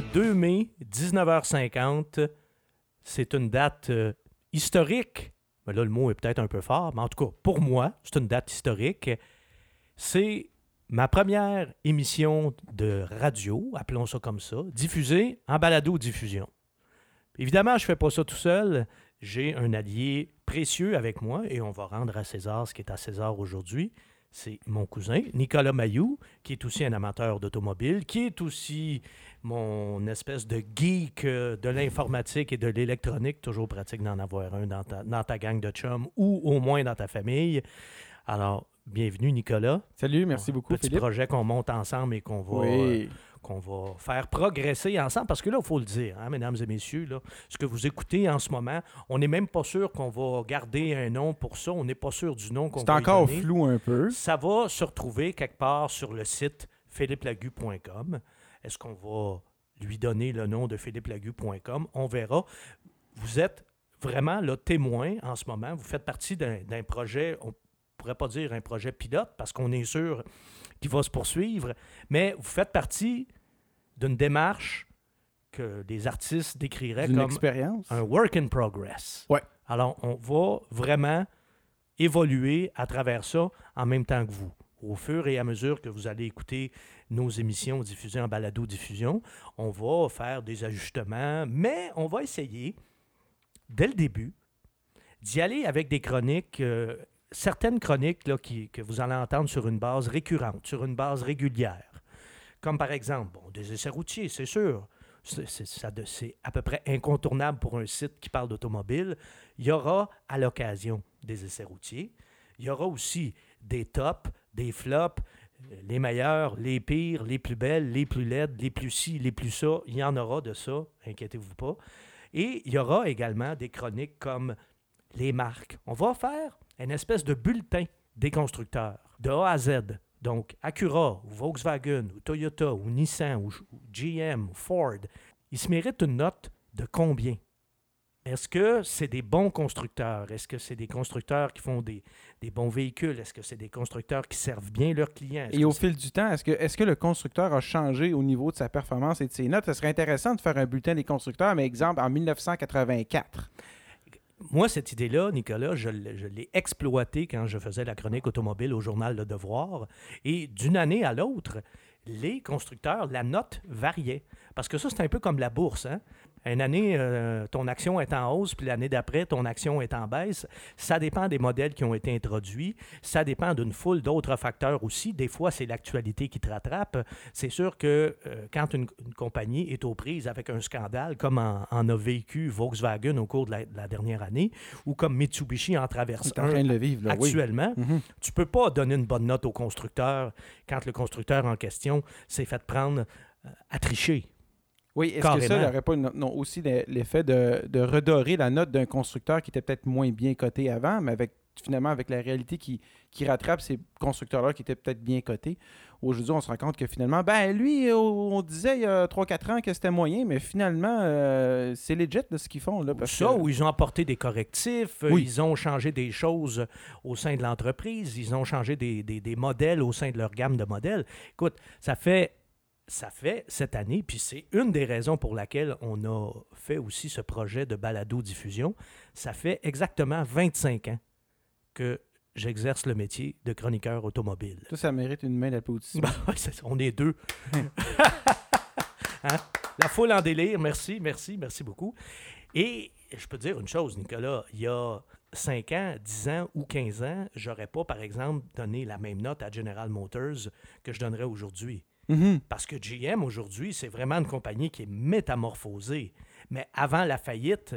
Mardi, le 2 mai, 19h50. C'est une date euh, historique. Là, le mot est peut-être un peu fort, mais en tout cas, pour moi, c'est une date historique. C'est ma première émission de radio, appelons ça comme ça, diffusée en balado-diffusion. Évidemment, je ne fais pas ça tout seul. J'ai un allié précieux avec moi et on va rendre à César ce qui est à César aujourd'hui. C'est mon cousin, Nicolas Mayou, qui est aussi un amateur d'automobile, qui est aussi mon espèce de geek euh, de l'informatique et de l'électronique, toujours pratique d'en avoir un dans ta, dans ta gang de chums ou au moins dans ta famille. Alors, bienvenue Nicolas. Salut, merci beaucoup Petit Philippe. projet qu'on monte ensemble et qu'on va, Oui. euh, qu'on va faire progresser ensemble. Parce que là, il faut le dire, hein, mesdames et messieurs, là, ce que vous écoutez en ce moment, on n'est même pas sûr qu'on va garder un nom pour ça. On n'est pas sûr du nom qu'on C'est va y encore donner. flou un peu. Ça va se retrouver quelque part sur le site philippelagu.com. Est-ce qu'on va lui donner le nom de philippelagu.com? On verra. Vous êtes vraiment le témoin en ce moment. Vous faites partie d'un projet, on pourrait pas dire un projet pilote parce qu'on est sûr qu'il va se poursuivre, mais vous faites partie d'une démarche que les artistes décriraient D'une comme expérience. un work in progress. Ouais. Alors, on va vraiment évoluer à travers ça en même temps que vous. Au fur et à mesure que vous allez écouter nos émissions diffusées en balado-diffusion, on va faire des ajustements, mais on va essayer, dès le début, d'y aller avec des chroniques, euh, certaines chroniques qui, que vous allez entendre sur une base récurrente, sur une base régulière. Comme par exemple, des essais routiers, c'est sûr. C'est à peu près incontournable pour un site qui parle d'automobile. Il y aura à l'occasion des essais routiers. Il y aura aussi des tops, des flops, les meilleurs, les pires, les plus belles, les plus laides, les plus ci, les plus ça. Il y en aura de ça, inquiétez-vous pas. Et il y aura également des chroniques comme les marques. On va faire une espèce de bulletin des constructeurs, de A à Z. Donc, Acura, ou Volkswagen, ou Toyota, ou Nissan, ou, GM, ou Ford, ils se méritent une note de combien? Est-ce que c'est des bons constructeurs? Est-ce que c'est des constructeurs qui font des, des bons véhicules? Est-ce que c'est des constructeurs qui servent bien leurs clients? Et au fil du temps, est-ce que, est que le constructeur a changé au niveau de sa performance et de ses notes? Ce serait intéressant de faire un bulletin des constructeurs, mais exemple, en 1984. Moi, cette idée-là, Nicolas, je l'ai exploitée quand je faisais la chronique automobile au journal Le Devoir. Et d'une année à l'autre, les constructeurs, la note variait. Parce que ça, c'est un peu comme la bourse. Hein? Une année, euh, ton action est en hausse, puis l'année d'après, ton action est en baisse. Ça dépend des modèles qui ont été introduits. Ça dépend d'une foule d'autres facteurs aussi. Des fois, c'est l'actualité qui te rattrape. C'est sûr que euh, quand une, une compagnie est aux prises avec un scandale, comme en, en a vécu Volkswagen au cours de la, de la dernière année, ou comme Mitsubishi en traverse est en un train de le vivre, là, oui. actuellement, Mhm. tu peux pas donner une bonne note au constructeur quand le constructeur en question s'est fait prendre euh, à tricher. Oui, est-ce que ça n'aurait pas une- non, aussi le- l'effet de, de redorer la note d'un constructeur qui était peut-être moins bien coté avant, mais avec finalement avec la réalité qui, qui rattrape ces constructeurs-là qui étaient peut-être bien cotés. Aujourd'hui, on se rend compte que finalement, ben lui, on disait il y a 3-4 ans que c'était moyen, mais finalement, euh, c'est legit là, ce qu'ils font. Là, parce ça, que- où ils ont apporté des correctifs, euh, Oui. ils ont changé des choses au sein de l'entreprise, ils ont changé des, des- des modèles au sein de leur gamme de modèles. Écoute, ça fait, ça fait cette année, puis c'est une des raisons pour laquelle on a fait aussi ce projet de balado-diffusion. Ça fait exactement 25 ans que j'exerce le métier de chroniqueur automobile. Ça, ça mérite une main d'applaudissement. Ben, on est deux. Hein? La foule en délire, merci, merci, merci beaucoup. Et je peux te dire une chose, Nicolas, il y a 5 ans, 10 ans ou 15 ans, j'aurais pas, par exemple, donné la même note à General Motors que je donnerais aujourd'hui. Mhm. Parce que GM, aujourd'hui, c'est vraiment une compagnie qui est métamorphosée. Mais avant la faillite,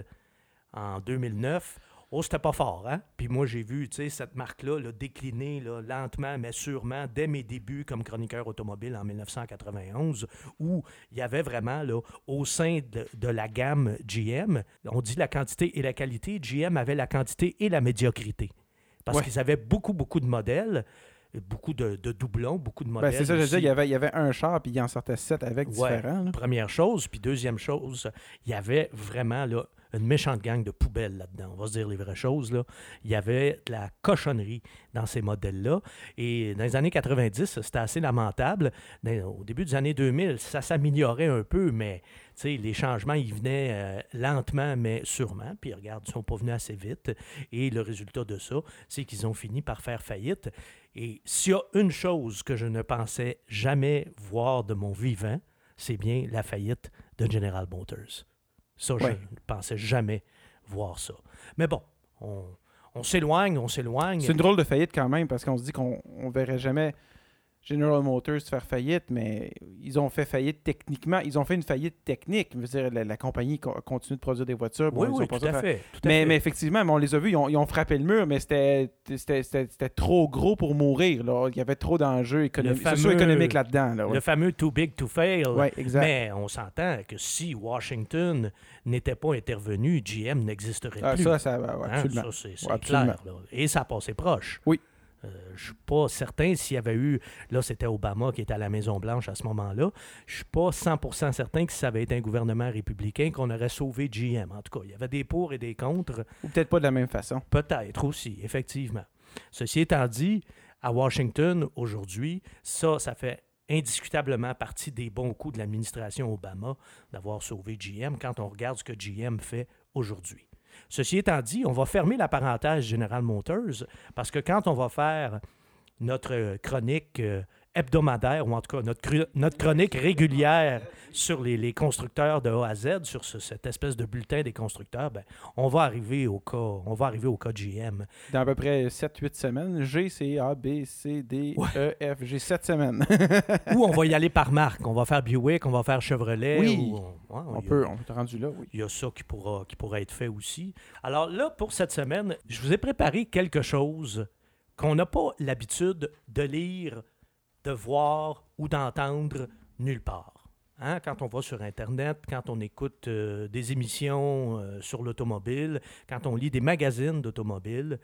en 2009, oh, c'était pas fort, hein? Puis moi, j'ai vu, tu sais, cette marque-là là, décliner là, lentement, mais sûrement, dès mes débuts comme chroniqueur automobile en 1991, où il y avait vraiment, là, au sein de, de la gamme GM, on dit la quantité et la qualité, GM avait la quantité et la médiocrité. Parce Ouais. qu'ils avaient beaucoup, beaucoup de modèles, beaucoup de, de doublons, beaucoup de Ben, modèles. c'est ça, je aussi. il y avait, il y avait un char, puis il en sortait sept avec Ouais. différents. là. Première chose. Puis deuxième chose, il y avait vraiment là, une méchante gang de poubelles là-dedans. On va se dire les vraies choses. Là. Il y avait de la cochonnerie dans ces modèles-là. Et dans les années 90, c'était assez lamentable. au début des années 2000, ça s'améliorait un peu, mais les changements, ils venaient euh, lentement, mais sûrement. Puis regarde, ils ne sont pas venus assez vite. Et le résultat de ça, c'est qu'ils ont fini par faire faillite. Et s'il y a une chose que je ne pensais jamais voir de mon vivant, c'est bien la faillite de General Motors. Ça, je ne pensais jamais voir ça. Mais bon, on, s'éloigne, on s'éloigne. C'est une drôle de faillite quand même, parce qu'on se dit qu'on ne verrait jamais General Motors faire faillite, mais ils ont fait faillite techniquement. Ils ont fait une faillite technique. Je veux dire, la, compagnie continue de produire des voitures. oui, oui, tout, à fait, mais, mais, effectivement, on les a vus, ils ont, frappé le mur, mais c'était trop gros pour mourir. Là. Il y avait trop d'enjeux économiques, économiques là-dedans. le fameux too big to fail. Oui, exact. Mais on s'entend que si Washington n'était pas intervenu, GM n'existerait ah, plus. Ça, ça, ouais, hein, Ça, c'est clair. Et ça a passé proche. Oui. Euh, je ne suis pas certain s'il y avait eu, là c'était Obama qui était à la Maison-Blanche à ce moment-là, je ne suis pas 100% certain que si ça avait été un gouvernement républicain qu'on aurait sauvé GM. En tout cas, il y avait des pour et des contre. Ou peut-être pas de la même façon. Peut-être aussi, effectivement. Ceci étant dit, à Washington, aujourd'hui, ça, ça fait indiscutablement partie des bons coups de l'administration Obama d'avoir sauvé GM quand on regarde ce que GM fait aujourd'hui. Ceci étant dit, on va fermer la parenthèse General Motors parce que quand on va faire notre chronique euh, hebdomadaire, ou en tout cas notre, notre chronique régulière sur les, constructeurs de A à Z, sur cette espèce de bulletin des constructeurs, ben, on va arriver au cas, on va arriver au cas GM. Dans à peu près 7-8 semaines, G, C, A, B, C, D, E, F, G, 7 semaines. ou on va y aller par marque. On va faire Buick, on va faire Chevrolet. Oui, on, peut, on peut rendu là, oui. Il y a ça qui pourra, qui pourra être fait aussi. Alors là, pour cette semaine, je vous ai préparé quelque chose qu'on n'a pas l'habitude de lire de voir ou d'entendre nulle part. Hein? Quand on va sur Internet, quand on écoute euh, des émissions euh, sur l'automobile, quand on lit des magazines d'automobile,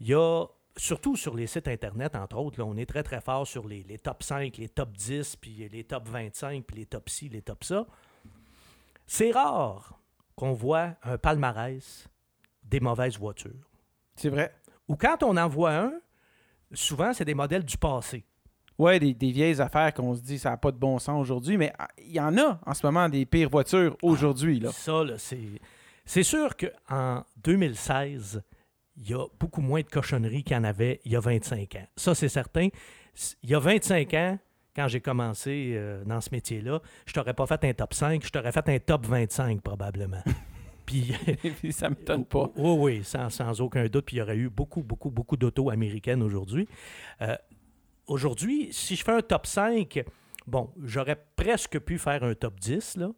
il y a, surtout sur les sites Internet, entre autres, là, on est très très fort sur les, top 5, les top 10, puis les top 25, puis les top ci, les top ça. C'est rare qu'on voit un palmarès des mauvaises voitures. C'est vrai. Ou quand on en voit un, souvent c'est des modèles du passé. Ouais, des, vieilles affaires qu'on se dit ça n'a pas de bon sens aujourd'hui, mais ah, il y en a en ce moment des pires voitures aujourd'hui. là. ça, là, c'est. C'est sûr qu'en 2016, il y a beaucoup moins de cochonneries qu'il y en avait il y a 25 ans. Ça, c'est certain. Il y a 25 ans, quand j'ai commencé euh, dans ce métier-là, je t'aurais pas fait un top 5, je t'aurais fait un top 25 probablement. Puis, ça ne m'étonne pas. Oui, oui, sans, sans, aucun doute. Puis il y aurait eu beaucoup, beaucoup, beaucoup d'autos américaines aujourd'hui. Euh, aujourd'hui, si je fais un top 5, bon, j'aurais presque pu faire un top 10, là,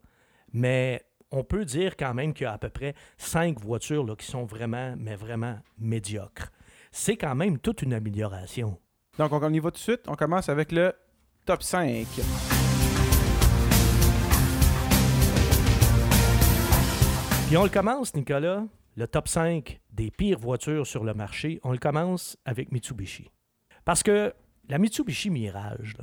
mais on peut dire quand même qu'il y a à peu près 5 voitures là, qui sont vraiment, mais vraiment médiocres. C'est quand même toute une amélioration. Donc, on y va tout de suite. On commence avec le top 5. Puis on le commence, Nicolas, le top 5 des pires voitures sur le marché, on le commence avec Mitsubishi. Parce que la Mitsubishi Mirage,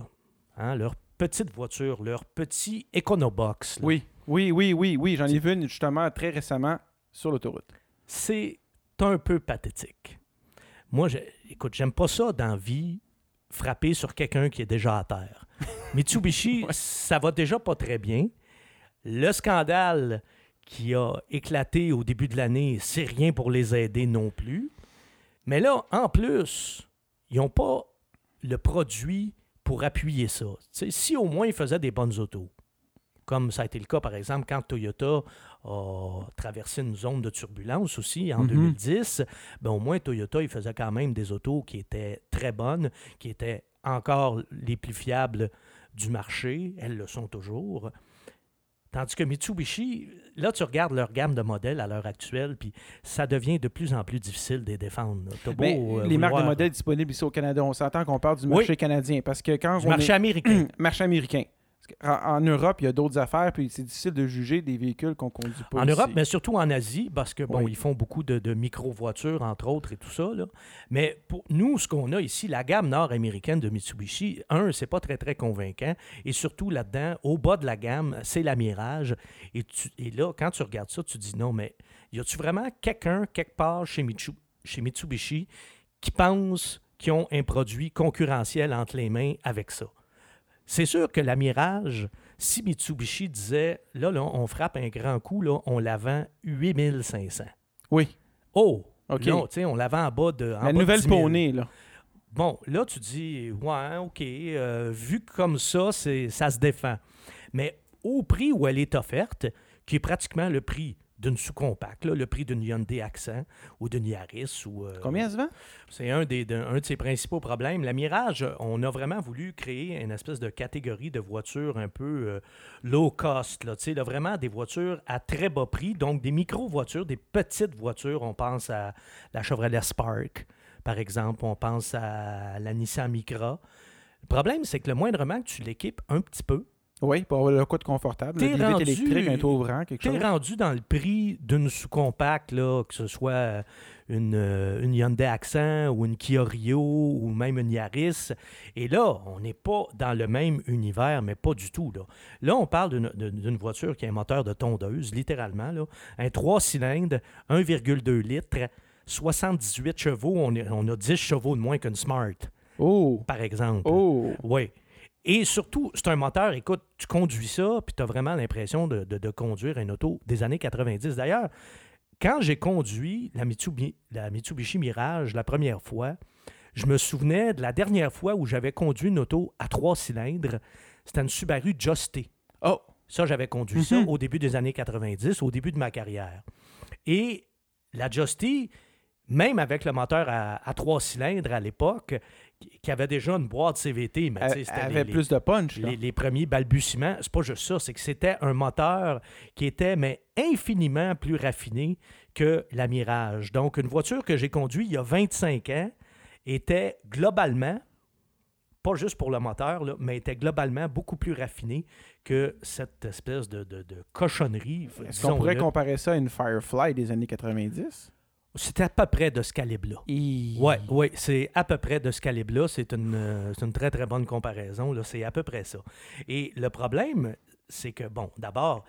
hein, leur petite voiture, leur petit EconoBox. oui, oui, oui, oui, oui. J'en ai vu une justement très récemment sur l'autoroute. C'est un peu pathétique. Moi, écoute, j'aime pas ça dans vie, frapper sur quelqu'un qui est déjà à terre. Mitsubishi, ça va déjà pas très bien. Le scandale qui a éclaté au début de l'année, c'est rien pour les aider non plus. Mais là, en plus, ils n'ont pas le produit pour appuyer ça. si au moins ils faisaient des bonnes autos, comme ça a été le cas par exemple quand Toyota a traversé une zone de turbulence aussi en 2010, mhm. ben, au moins Toyota il faisait quand même des autos qui étaient très bonnes, qui étaient encore les plus fiables du marché, elles le sont toujours. Tandis que Mitsubishi, là, tu regardes leur gamme de modèles à l'heure actuelle, puis ça devient de plus en plus difficile de les défendre. Euh, les marques de modèles disponibles ici au Canada, on s'entend qu'on parle du marché canadien. Parce que quand du marché américain. marché américain. Qu'en en Europe, il y a d'autres affaires, puis c'est difficile de juger des véhicules qu'on conduit pas En ici. Europe, mais surtout en Asie, parce que bon, Oui. ils font beaucoup de, de micro-voitures, entre autres, et tout ça. Là. Mais pour nous, ce qu'on a ici, la gamme nord-américaine de Mitsubishi, un, c'est pas très, très convaincant. Et surtout, là-dedans, au bas de la gamme, c'est la Mirage. Et, tu- et là, quand tu regardes ça, tu dis non, mais y a-tu vraiment quelqu'un, quelque part chez, Mitsu- chez Mitsubishi, qui pense qu'ils ont un produit concurrentiel entre les mains avec ça? C'est sûr que la Mirage, si Mitsubishi disait, là, là, on frappe un grand coup, là, on la vend 8500. Oui. Oh! OK. Non, tu sais, on la vend en bas de. en bas La de nouvelle 10 000. poney, là. Bon, là, tu dis, ouais, OK, euh, vu comme ça, c'est, ça se défend. Mais au prix où elle est offerte, qui est pratiquement le prix d'une sous-compacte, le prix d'une Hyundai Accent ou d'une Yaris. Ou, euh, Combien elle se vend? c'est un, des, de, un de ses principaux problèmes. La Mirage, on a vraiment voulu créer une espèce de catégorie de voitures un peu euh, low cost. Là, là, vraiment des voitures à très bas prix, donc des micro-voitures, des petites voitures. On pense à la Chevrolet Spark, par exemple. On pense à la Nissan Micra. Le problème, c'est que le moindrement que tu l'équipes un petit peu, Oui, pour avoir le de confortable. T'es rendu- électriques, un toit ouvrant, quelque chose. rendu dans le prix d'une sous-compacte, là, que ce soit euh, une, euh, une Hyundai Accent ou une Kia Rio ou même une Yaris. Et là, on n'est pas dans le même univers, mais pas du tout. Là, là on parle d'une- d'une d'une voiture qui a un moteur de tondeuse, littéralement. Là, un 3 cylindres, 1,2 litres, 78 chevaux. On, est- on a 10 chevaux de moins qu'une Smart, Oh! par exemple. Oh! Oui. Et surtout, c'est un moteur, écoute, tu conduis ça, puis tu as vraiment l'impression de, de- de conduire une auto des années 90. D'ailleurs, quand j'ai conduit la Mitsubishi, la Mitsubishi Mirage la première fois, je me souvenais de la dernière fois où j'avais conduit une auto à trois cylindres. C'était une Subaru Justé. Oh! Ça, j'avais conduit ça Mhm. au début des années 90, au début de ma carrière. Et la Justy, même avec le moteur à, à trois cylindres à l'époque, qui- avait déjà une boîte CVT, mais Elle avait les- plus de punch, les, les premiers balbutiements, c'est pas juste ça, c'est que c'était un moteur qui était mais infiniment plus raffiné que la Mirage. Donc, une voiture que j'ai conduite il y a 25 ans était globalement, pas juste pour le moteur, là, mais était globalement beaucoup plus raffinée que cette espèce de, de- de cochonnerie. Est-ce qu'on pourrait comparer ça à une Firefly des années 90? C'était à peu près de ce calibre-là. Oui, ouais, c'est à peu près de ce calibre-là. C'est une, euh, c'est une très, très bonne comparaison. C'est à peu près ça. Et le problème, c'est que, bon, d'abord,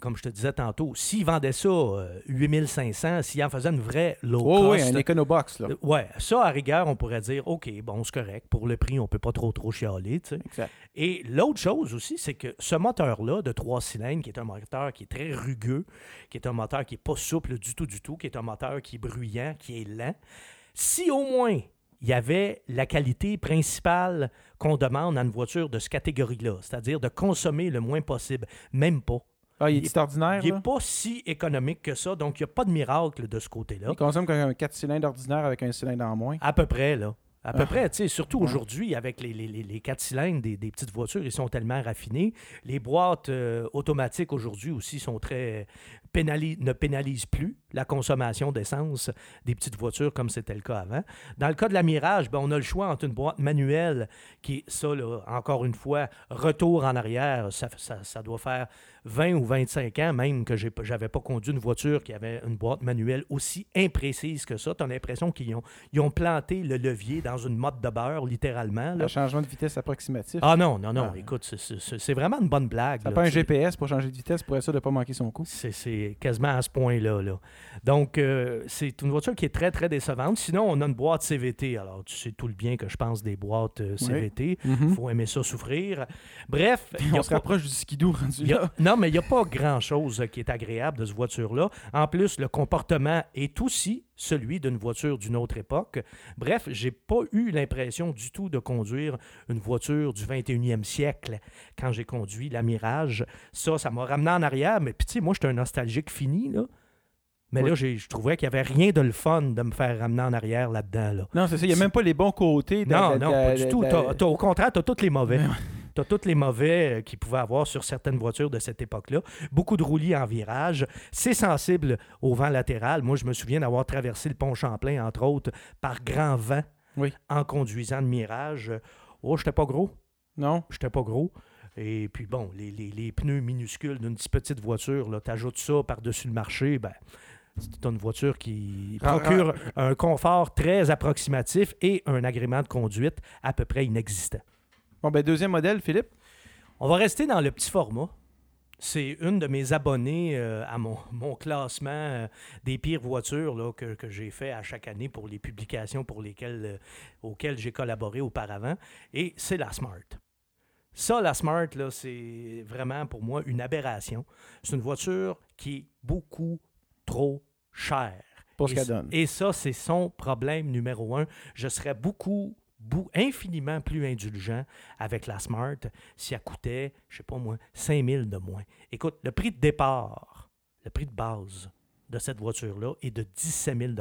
comme je te disais tantôt, s'ils vendaient ça euh, 8500, s'ils en faisaient une vraie low Oh, oui, cost... un Econobox, là. euh, ouais, ça, à rigueur, on pourrait dire, OK, bon, c'est correct. Pour le prix, on peut pas trop, trop chialer, tu sais. Exact. Et l'autre chose aussi, c'est que ce moteur-là de trois cylindres, qui est un moteur qui est très rugueux, qui est un moteur qui n'est pas souple du tout, du tout, qui est un moteur qui est bruyant, qui est lent, si au moins il y avait la qualité principale qu'on demande à une voiture de cette catégorie-là, c'est-à-dire de consommer le moins possible, même pas. Ah, il Il- est ordinaire, Il n'est pas si économique que ça, donc il n'y a pas de miracle de ce côté-là. Il consomme comme un 4 cylindres ordinaire avec un cylindre en moins. À peu près, là. À peu Ah. près, tu sais, surtout Ouais. aujourd'hui, avec les, les, les, quatre cylindres des, des petites voitures, ils sont tellement raffinés. Les boîtes euh, automatiques aujourd'hui aussi sont très ne pénalisent plus la consommation d'essence des petites voitures comme c'était le cas avant. Dans le cas de la Mirage, ben, on a le choix entre une boîte manuelle qui ça, là, encore une fois, retour en arrière, ça, ça, ça doit faire 20 ou 25 ans même que j'avais pas conduit une voiture qui avait une boîte manuelle aussi imprécise que ça. Tu as l'impression qu'ils ont, ils ont planté le levier dans une motte de beurre, littéralement. là. Un changement de vitesse approximatif. Ah non, non, non, Ah. écoute, c'est- c'est c'est vraiment une bonne blague. pas un. GPS pour changer de vitesse pour être sûr de ne pas manquer son coup. C'est- C'est quasiment à ce point-là. Là. Donc, euh, c'est une voiture qui est très, très décevante. Sinon, on a une boîte CVT. Alors, tu sais tout le bien que je pense des boîtes euh, CVT. Il Mhm. faut aimer ça souffrir. Bref, a On se pas- rapproche du skidoo rendu a- non, mais il n'y a pas grand-chose qui est agréable de cette voiture-là. En plus, le comportement est aussi celui d'une voiture d'une autre époque. Bref, j'ai pas eu l'impression du tout de conduire une voiture du 21e siècle quand j'ai conduit la Mirage. Ça, ça m'a ramené en arrière. Mais puis, tu sais, moi, j'étais un nostalgique fini, là. Mais Oui. là, je trouvais qu'il n'y avait rien de le fun de me faire ramener en arrière là-dedans. Là. Non, c'est ça. Il n'y a même pas les bons côtés. de- Non, de- non, pas du tout. de- T'as- t'as- au contraire, tu as tous les mauvais. Tu as tous les mauvais euh, qu'il pouvait avoir sur certaines voitures de cette époque-là. Beaucoup de roulis en virage. C'est sensible au vent latéral. Moi, je me souviens d'avoir traversé le pont Champlain, entre autres, par grand vent Oui. en conduisant de Mirage. Oh, j'étais pas gros. Non. J'étais pas gros. Et puis bon, les, les- les pneus minuscules d'une petite petite voiture, tu ajoutes ça par-dessus le marché, ben, c'est une voiture qui Ra- ra- procure un confort très approximatif et un agrément de conduite à peu près inexistant. Bon, ben, deuxième modèle, Philippe. On va rester dans le petit format. C'est une de mes abonnés euh, à mon, mon classement euh, des pires voitures là, que, que j'ai fait à chaque année pour les publications pour lesquelles, euh, auxquelles j'ai collaboré auparavant. Et c'est la Smart. Ça, la Smart, c'est vraiment pour moi une aberration. C'est une voiture qui est beaucoup trop chère. Pour ce Et qu'elle c- donne. Et ça, c'est son problème numéro un. Je serais beaucoup, infiniment plus indulgent avec la Smart si elle coûtait, je sais pas moi, 5000 de moins. Écoute, le prix de départ, le prix de base de cette voiture-là est de 17 000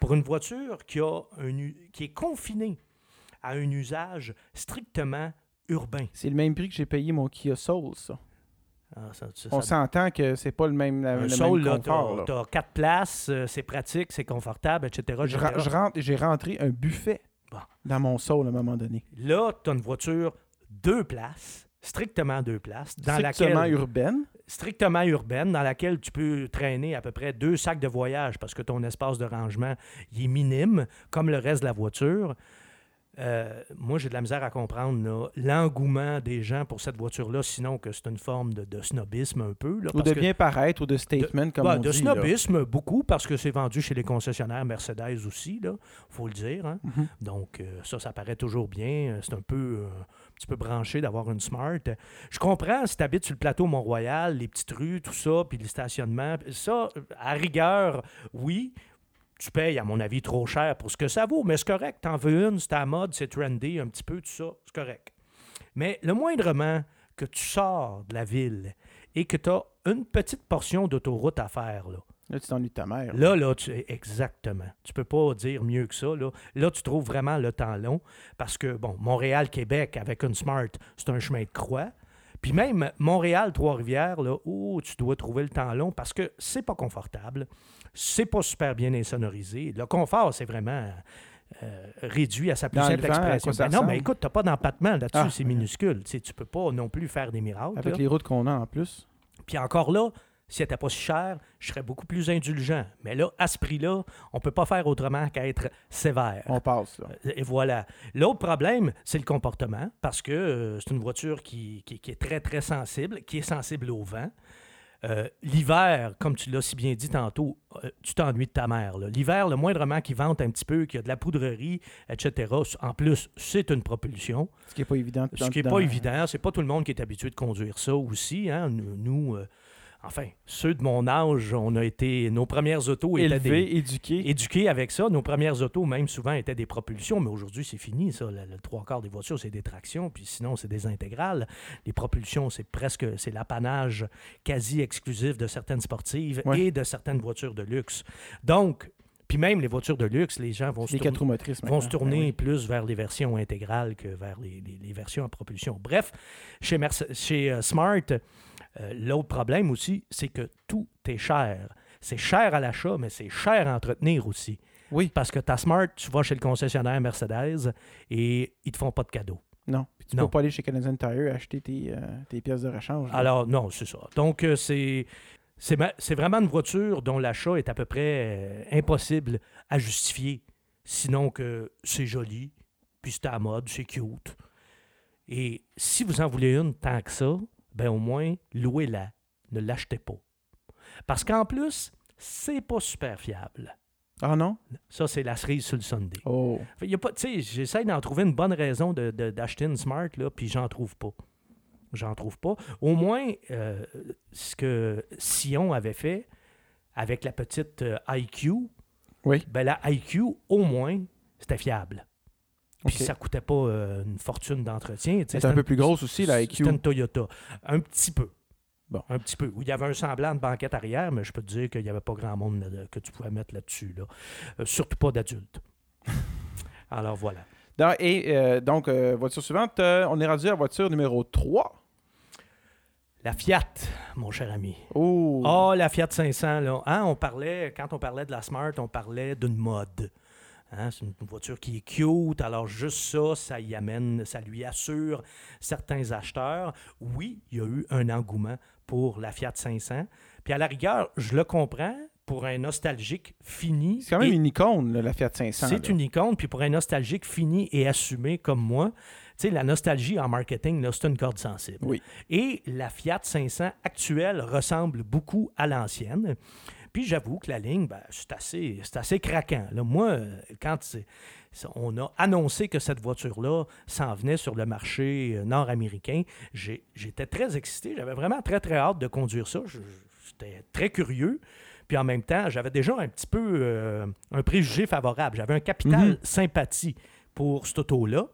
Pour une voiture qui, a un, u- qui est confinée à un usage strictement urbain. C'est le même prix que j'ai payé mon Kia Soul, ça. Ah, ça- ça- On s'entend que c'est pas le même, la- le Soul, même là, confort. t'as- là. t'as quatre places, euh, c'est pratique, c'est confortable, etc. J'ai rentré un buffet Bon. dans mon Soul à un moment donné. Là, tu as une voiture deux places, strictement deux places, dans Strictement laquelle, urbaine. strictement urbaine, dans laquelle tu peux traîner à peu près deux sacs de voyage parce que ton espace de rangement il est minime, comme le reste de la voiture. Euh, moi, j'ai de la misère à comprendre l'engouement des gens pour cette voiture-là, sinon que c'est une forme de, de snobisme un peu. là, Ou de que- bien paraître, ou de statement, comme bah, on de dit. là. snobisme, beaucoup, parce que c'est vendu chez les concessionnaires Mercedes aussi, il faut le dire. hein. Mhm. Donc, euh, ça, ça paraît toujours bien. Euh, C'est un peu, euh, un petit peu branché d'avoir une Smart. Je comprends si tu habites sur le plateau Mont-Royal, les petites rues, tout ça, puis les stationnements. Ça, à rigueur, oui. Tu payes, à mon avis, trop cher pour ce que ça vaut, mais c'est correct. T'en veux une, c'est à la mode, c'est trendy, un petit peu, tout ça, c'est correct. Mais le moindrement que tu sors de la ville et que tu as une petite portion d'autoroute à faire, là, Là, tu t'ennuies de ta mère. Là, là, tu, exactement. Tu peux pas dire mieux que ça. Là. là, tu trouves vraiment le temps long parce que, bon, Montréal-Québec avec une Smart, c'est un chemin de croix. Puis même Montréal-Trois-Rivières, là, où tu dois trouver le temps long parce que c'est pas confortable, c'est pas super bien insonorisé. Le confort, c'est vraiment euh, réduit à sa plus Dans simple vent, expression. Ben non, mais écoute, t'as pas d'empattement là-dessus, Ah. c'est minuscule. Tu sais, tu peux pas non plus faire des miracles. Avec là. les routes qu'on a en plus. Puis encore là, si elle n'était pas si cher, je serais beaucoup plus indulgent. Mais là, à ce prix-là, on ne peut pas faire autrement qu'être sévère. On passe, là. Et voilà. L'autre problème, c'est le comportement, parce que euh, c'est une voiture qui, qui- qui est très, très sensible, qui est sensible au vent. Euh, L'hiver, comme tu l'as si bien dit tantôt, euh, tu t'ennuies de ta mère. L'hiver, le moindrement qui vente un petit peu, qu'il y a de la poudrerie, etc., en plus, c'est une propulsion. Ce qui n'est pas évident. Ce qui n'est pas évident, c'est pas tout le monde qui est habitué de conduire ça aussi. Hein. Nous, nous, euh, enfin, ceux de mon âge, on a été. Nos premières autos étaient des, Élevé, éduqué. éduqués avec ça. Nos premières autos, même souvent, étaient des propulsions, mais aujourd'hui, c'est fini, ça. Le, le trois quarts des voitures, c'est des tractions, puis sinon, c'est des intégrales. Les propulsions, c'est presque c'est l'apanage quasi exclusif de certaines sportives Ouais. et de certaines voitures de luxe. Donc, puis même les voitures de luxe, les gens vont se Les tourner- vont se tourner Ben oui. plus vers les versions intégrales que vers les, les- les versions à propulsion. Bref, chez, Merce- chez euh, Smart, euh, l'autre problème aussi, c'est que tout est cher. C'est cher à l'achat, mais c'est cher à entretenir aussi. Oui. Parce que ta Smart, tu vas chez le concessionnaire Mercedes et ils te font pas de cadeau. Non. Puis tu Non. peux pas aller chez Canadian Tire acheter tes, euh, tes pièces de rechange. là. Alors, non, c'est ça. Donc, euh, c'est. C'est vraiment une voiture dont l'achat est à peu près euh, impossible à justifier. Sinon que c'est joli, puis c'est à la mode, c'est cute. Et si vous en voulez une tant que ça, ben au moins, louez-la. Ne l'achetez pas. Parce qu'en plus, c'est pas super fiable. Ah non? Ça, c'est la cerise sur le Sunday. Oh. Fait, y a pas, j'essaie d'en trouver une bonne raison de- de- d'acheter une Smart, là, puis j'en trouve pas. J'en trouve pas. Au moins, euh, ce que Sion avait fait avec la petite euh, IQ, Oui. ben la IQ, au moins, c'était fiable. Puis ça coûtait pas euh, une fortune d'entretien. C'est un peu plus grosse aussi, la IQ. C'était une Toyota. Un petit peu. Bon. Un petit peu. Il y avait un semblant de banquette arrière, mais je peux te dire qu'il n'y avait pas grand monde là- que tu pouvais mettre là-dessus. Là. Euh, surtout pas d'adultes. Alors voilà. Dans- et euh, donc, euh, voiture suivante, euh, on est rendu à la voiture numéro 3. La Fiat, mon cher ami. Oh. Ah, la Fiat 500, là. Hein, on parlait, quand on parlait de la Smart, on parlait d'une mode. Hein, c'est une voiture qui est cute, alors juste ça, ça y amène, ça lui assure certains acheteurs. Oui, il y a eu un engouement pour la Fiat 500. Puis à la rigueur, je le comprends, pour un nostalgique fini. C'est quand même une icône, là, la Fiat 500. C'est une icône, puis pour un nostalgique fini et assumé comme moi, tu sais, la nostalgie en marketing, c'est une corde sensible. Oui. Et la Fiat 500 actuelle ressemble beaucoup à l'ancienne. Puis j'avoue que la ligne, ben, c'est assez, c'est assez craquant. Là, moi, euh, quand on a annoncé que cette voiture-là s'en venait sur le marché euh, nord-américain, j'étais très excité. J'avais vraiment très, très hâte de conduire ça. J'étais très curieux. Puis en même temps, j'avais déjà un petit peu euh, un préjugé favorable. J'avais un capital Mhm. sympathie pour cette auto-là.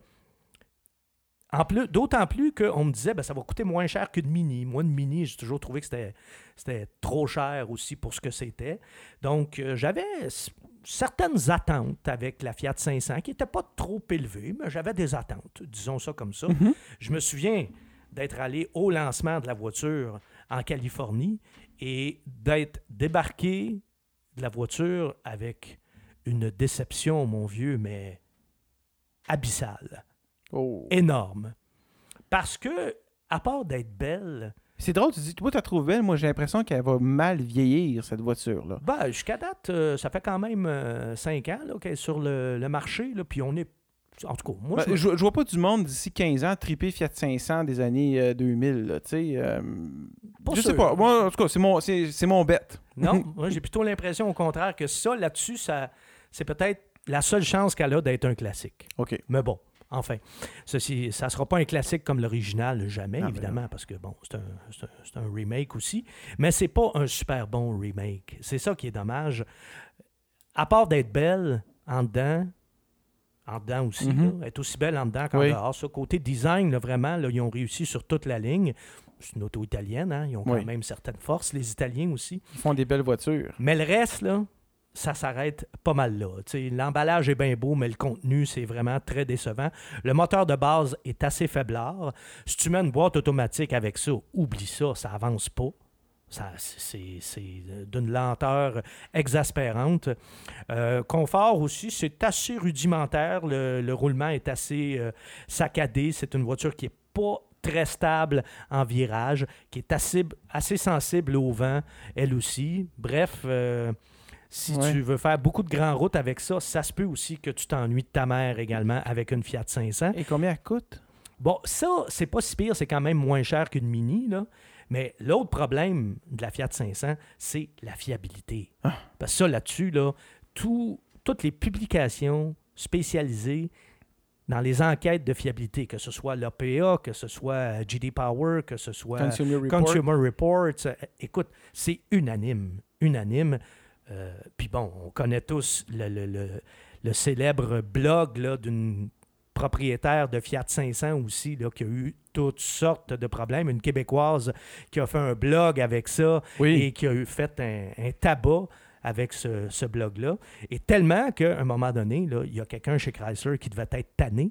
En plus, d'autant plus qu'on me disait ben, ça va coûter moins cher qu'une Mini. Moi, une Mini, j'ai toujours trouvé que c'était, c'était trop cher aussi pour ce que c'était. Donc, euh, j'avais certaines attentes avec la Fiat 500 qui n'étaient pas trop élevées, mais j'avais des attentes, disons ça comme ça. Mhm. Je me souviens d'être allé au lancement de la voiture en Californie et d'être débarqué de la voiture avec une déception, mon vieux, mais abyssale, Oh. énorme. Parce que, à part d'être belle, C'est drôle, tu dis, toi, tu la trouves belle. Moi, j'ai l'impression qu'elle va mal vieillir, cette voiture-là. ben, jusqu'à date, euh, ça fait quand même euh, cinq ans là, qu'elle est sur le, le marché, là, puis on est. En tout cas, moi, Ben, je, je, vois pas du monde d'ici 15 ans triper Fiat 500 des années euh, 2000. là, tu sais, euh, Pas je sais pas. Moi, en tout cas, c'est mon, c'est, c'est mon bête. Non, moi j'ai plutôt l'impression au contraire que ça, là-dessus, ça, c'est peut-être la seule chance qu'elle a d'être un classique. OK. Mais bon, enfin, ceci, ça ne sera pas un classique comme l'original, jamais, Ah, ben évidemment, parce que bon, c'est un, remake aussi. Mais c'est pas un super bon remake. C'est ça qui est dommage. À part d'être belle en dedans, en dedans aussi, Mhm. là, est aussi belle en dedans qu'en Oui. dehors. Ça, côté design, là, vraiment, là, ils ont réussi sur toute la ligne. C'est une auto italienne, hein, ils ont quand Oui. même certaines forces, les Italiens aussi. Ils font des belles voitures. Mais le reste, là, ça s'arrête pas mal là. L'emballage est bien beau, mais le contenu, c'est vraiment très décevant. Le moteur de base est assez faiblard. Si tu mets une boîte automatique avec ça, oublie ça, ça avance pas. Ça, c'est c'est d'une lenteur exaspérante. Euh, confort aussi, c'est assez rudimentaire. Le, le roulement est assez euh, saccadé. C'est une voiture qui n'est pas très stable en virage, qui est assez, assez sensible au vent, elle aussi. Bref, euh, si Ouais. tu veux faire beaucoup de grandes routes avec ça, ça se peut aussi que tu t'ennuies de ta mère également avec une Fiat 500. Et combien elle coûte? Bon, ça, c'est pas si pire, c'est quand même moins cher qu'une Mini, là. Mais l'autre problème de la Fiat 500, c'est la fiabilité. Ah. Parce que ça, là-dessus, là, tout- toutes les publications spécialisées dans les enquêtes de fiabilité, que ce soit l'APA, que ce soit GD Power, que ce soit Consumer Report. Consumer Reports, euh, écoute, c'est unanime, unanime. Euh, Puis bon, on connaît tous le, le- le- le célèbre blog d'une propriétaire de Fiat 500 aussi, là, qui a eu toutes sortes de problèmes. Une Québécoise qui a fait un blog avec ça Oui. et qui a eu fait un, un tabac avec ce, ce blog-là. Et tellement qu'à un moment donné, là, il y a quelqu'un chez Chrysler qui devait être tanné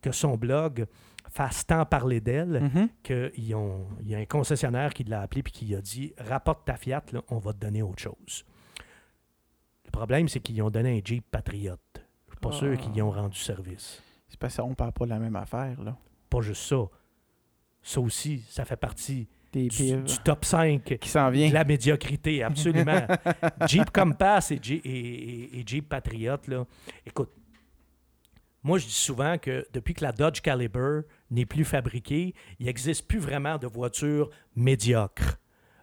que son blog fasse tant parler d'elle Mhm. qu'il y a un concessionnaire qui l'a appelé et qui a dit Rapporte ta Fiat, là, on va te donner autre chose. Le problème, c'est qu'ils ont donné un Jeep Patriot. Je suis pas Ah. sûr qu'ils y ont rendu service. C'est parce qu'on parle pas de la même affaire, là. Pas juste ça. Ça aussi, ça fait partie Des du, top 5 qui s'en vient. de la médiocrité, absolument. Jeep Compass et, Jeep- et- et- et Jeep Patriot, là. Écoute, moi, je dis souvent que depuis que la Dodge Caliber n'est plus fabriquée, il n'existe plus vraiment de voitures médiocres.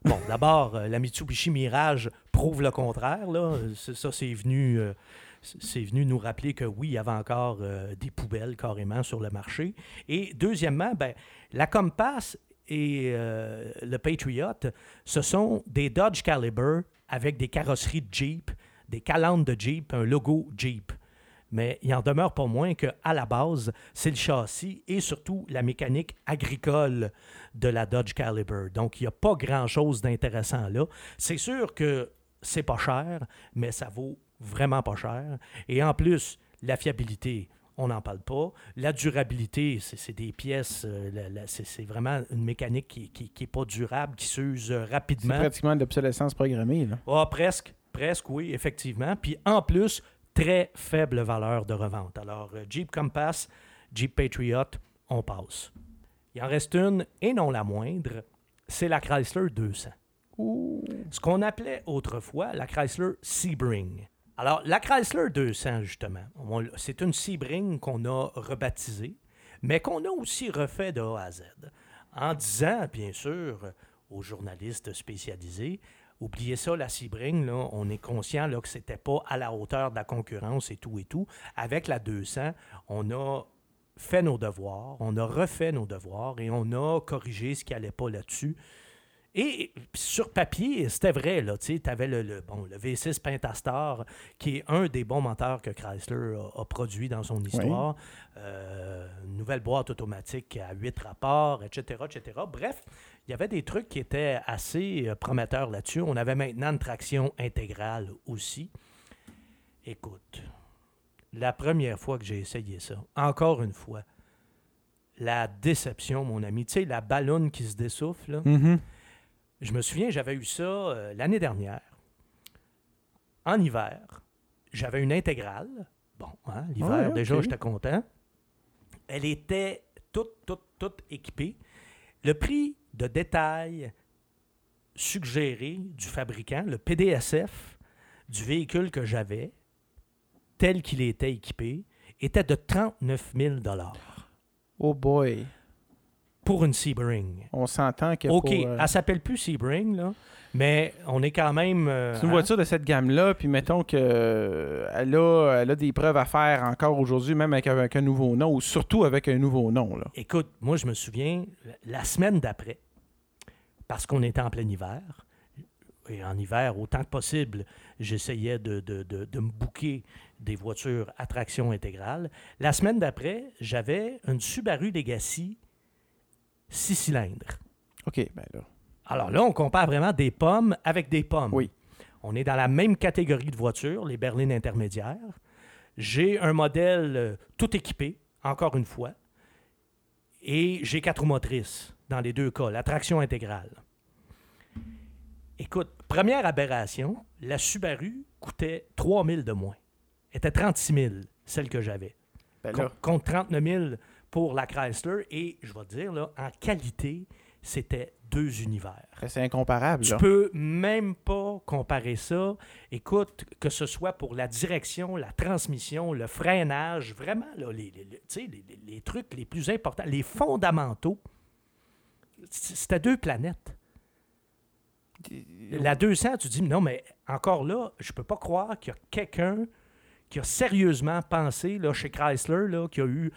Bon, d'abord, euh, la Mitsubishi Mirage prouve le contraire. Là. Ça, c'est venu, euh, c'est venu nous rappeler que oui, il y avait encore euh, des poubelles carrément sur le marché. Et deuxièmement, ben, la Compass et le Patriot, ce sont des Dodge Caliber avec des carrosseries de Jeep, des calandres de Jeep, un logo Jeep. Mais il en demeure pas moins qu'à la base, c'est le châssis et surtout la mécanique agricole de la Dodge Caliber. Donc, il n'y a pas grand-chose d'intéressant là. C'est sûr que c'est pas cher, mais ça vaut vraiment pas cher. Et en plus, la fiabilité, on n'en parle pas. La durabilité, c'est c'est des pièces, euh, c'est c'est vraiment une mécanique qui n'est pas durable, qui s'use euh, C'est rapidement. pratiquement de l'obsolescence programmée, là. Ah, presque. Presque, oui, effectivement. Puis en plus, très faible valeur de revente. Alors, euh, Jeep Compass, Jeep Patriot, on passe. Il en reste une, et non la moindre, c'est la Chrysler 200. Ce qu'on appelait autrefois la Chrysler Sebring. Alors, la Chrysler 200, justement, c'est une Sebring qu'on a rebaptisée, mais qu'on a aussi refait de A à Z. En disant, bien sûr, aux journalistes spécialisés, oubliez ça, la Sebring, là, on est conscient là, que c'était pas à la hauteur de la concurrence et tout et tout. Avec la 200, on a fait nos devoirs, on a refait nos devoirs et on a corrigé ce qui allait pas là-dessus. Et sur papier, c'était vrai, là, tu avais le, le- bon, le V6 Pentastar, qui est un des bons moteurs que Chrysler a, a produit dans son histoire. Euh, une nouvelle boîte automatique à 8 rapports, etc., etc. Bref, il y avait des trucs qui étaient assez euh, prometteurs là-dessus. On avait maintenant une traction intégrale aussi. Écoute, la première fois que j'ai essayé ça, encore une fois, la déception, mon ami. Tu sais, la ballonne qui se dessouffle, là. Mhm. Je me souviens, j'avais eu ça euh, l'année dernière, en hiver. J'avais une intégrale. Bon, hein, l'hiver, Ouais, déjà, j'étais content. Elle était toute, toute, toute équipée. Le prix de détail suggéré du fabricant, le PDSF du véhicule que j'avais, tel qu'il était équipé, était de 39 000 Oh boy. pour une Sebring. On s'entend que OK, pour, euh, elle s'appelle plus Sebring, là, mais on est quand même... euh, c'est une hein, voiture de cette gamme-là, puis mettons que euh, a, elle a des preuves à faire encore aujourd'hui, même avec, avec un nouveau nom, ou surtout avec un nouveau nom. Là. Écoute, moi, je me souviens, la semaine d'après, parce qu'on était en plein hiver, et en hiver, autant que possible, j'essayais de, de, de, de me booker des voitures à traction intégrale. La semaine d'après, j'avais une Subaru Legacy 6 cylindres. OK, ben là. Alors là, on compare vraiment des pommes avec des pommes. Oui. On est dans la même catégorie de voitures, les berlines intermédiaires. J'ai un modèle euh, tout équipé, encore une fois, et j'ai quatre roues motrices dans les deux cas, la traction intégrale. Écoute, première aberration, la Subaru coûtait 3 000 de moins. Elle était 36 000, celle que j'avais. Ben. Contre 39 000 pour la Chrysler. Et je vais te dire, là, en qualité, c'était deux univers. C'est incomparable. Tu là. peux même pas comparer ça. Écoute, que ce soit pour la direction, la transmission, le freinage, vraiment, là, les, les- les- les- trucs les plus importants, les fondamentaux, c'était deux planètes. La 200, tu dis, non, mais encore là, je peux pas croire qu'il y a quelqu'un qui a sérieusement pensé là, chez Chrysler, là, qu'il y a eu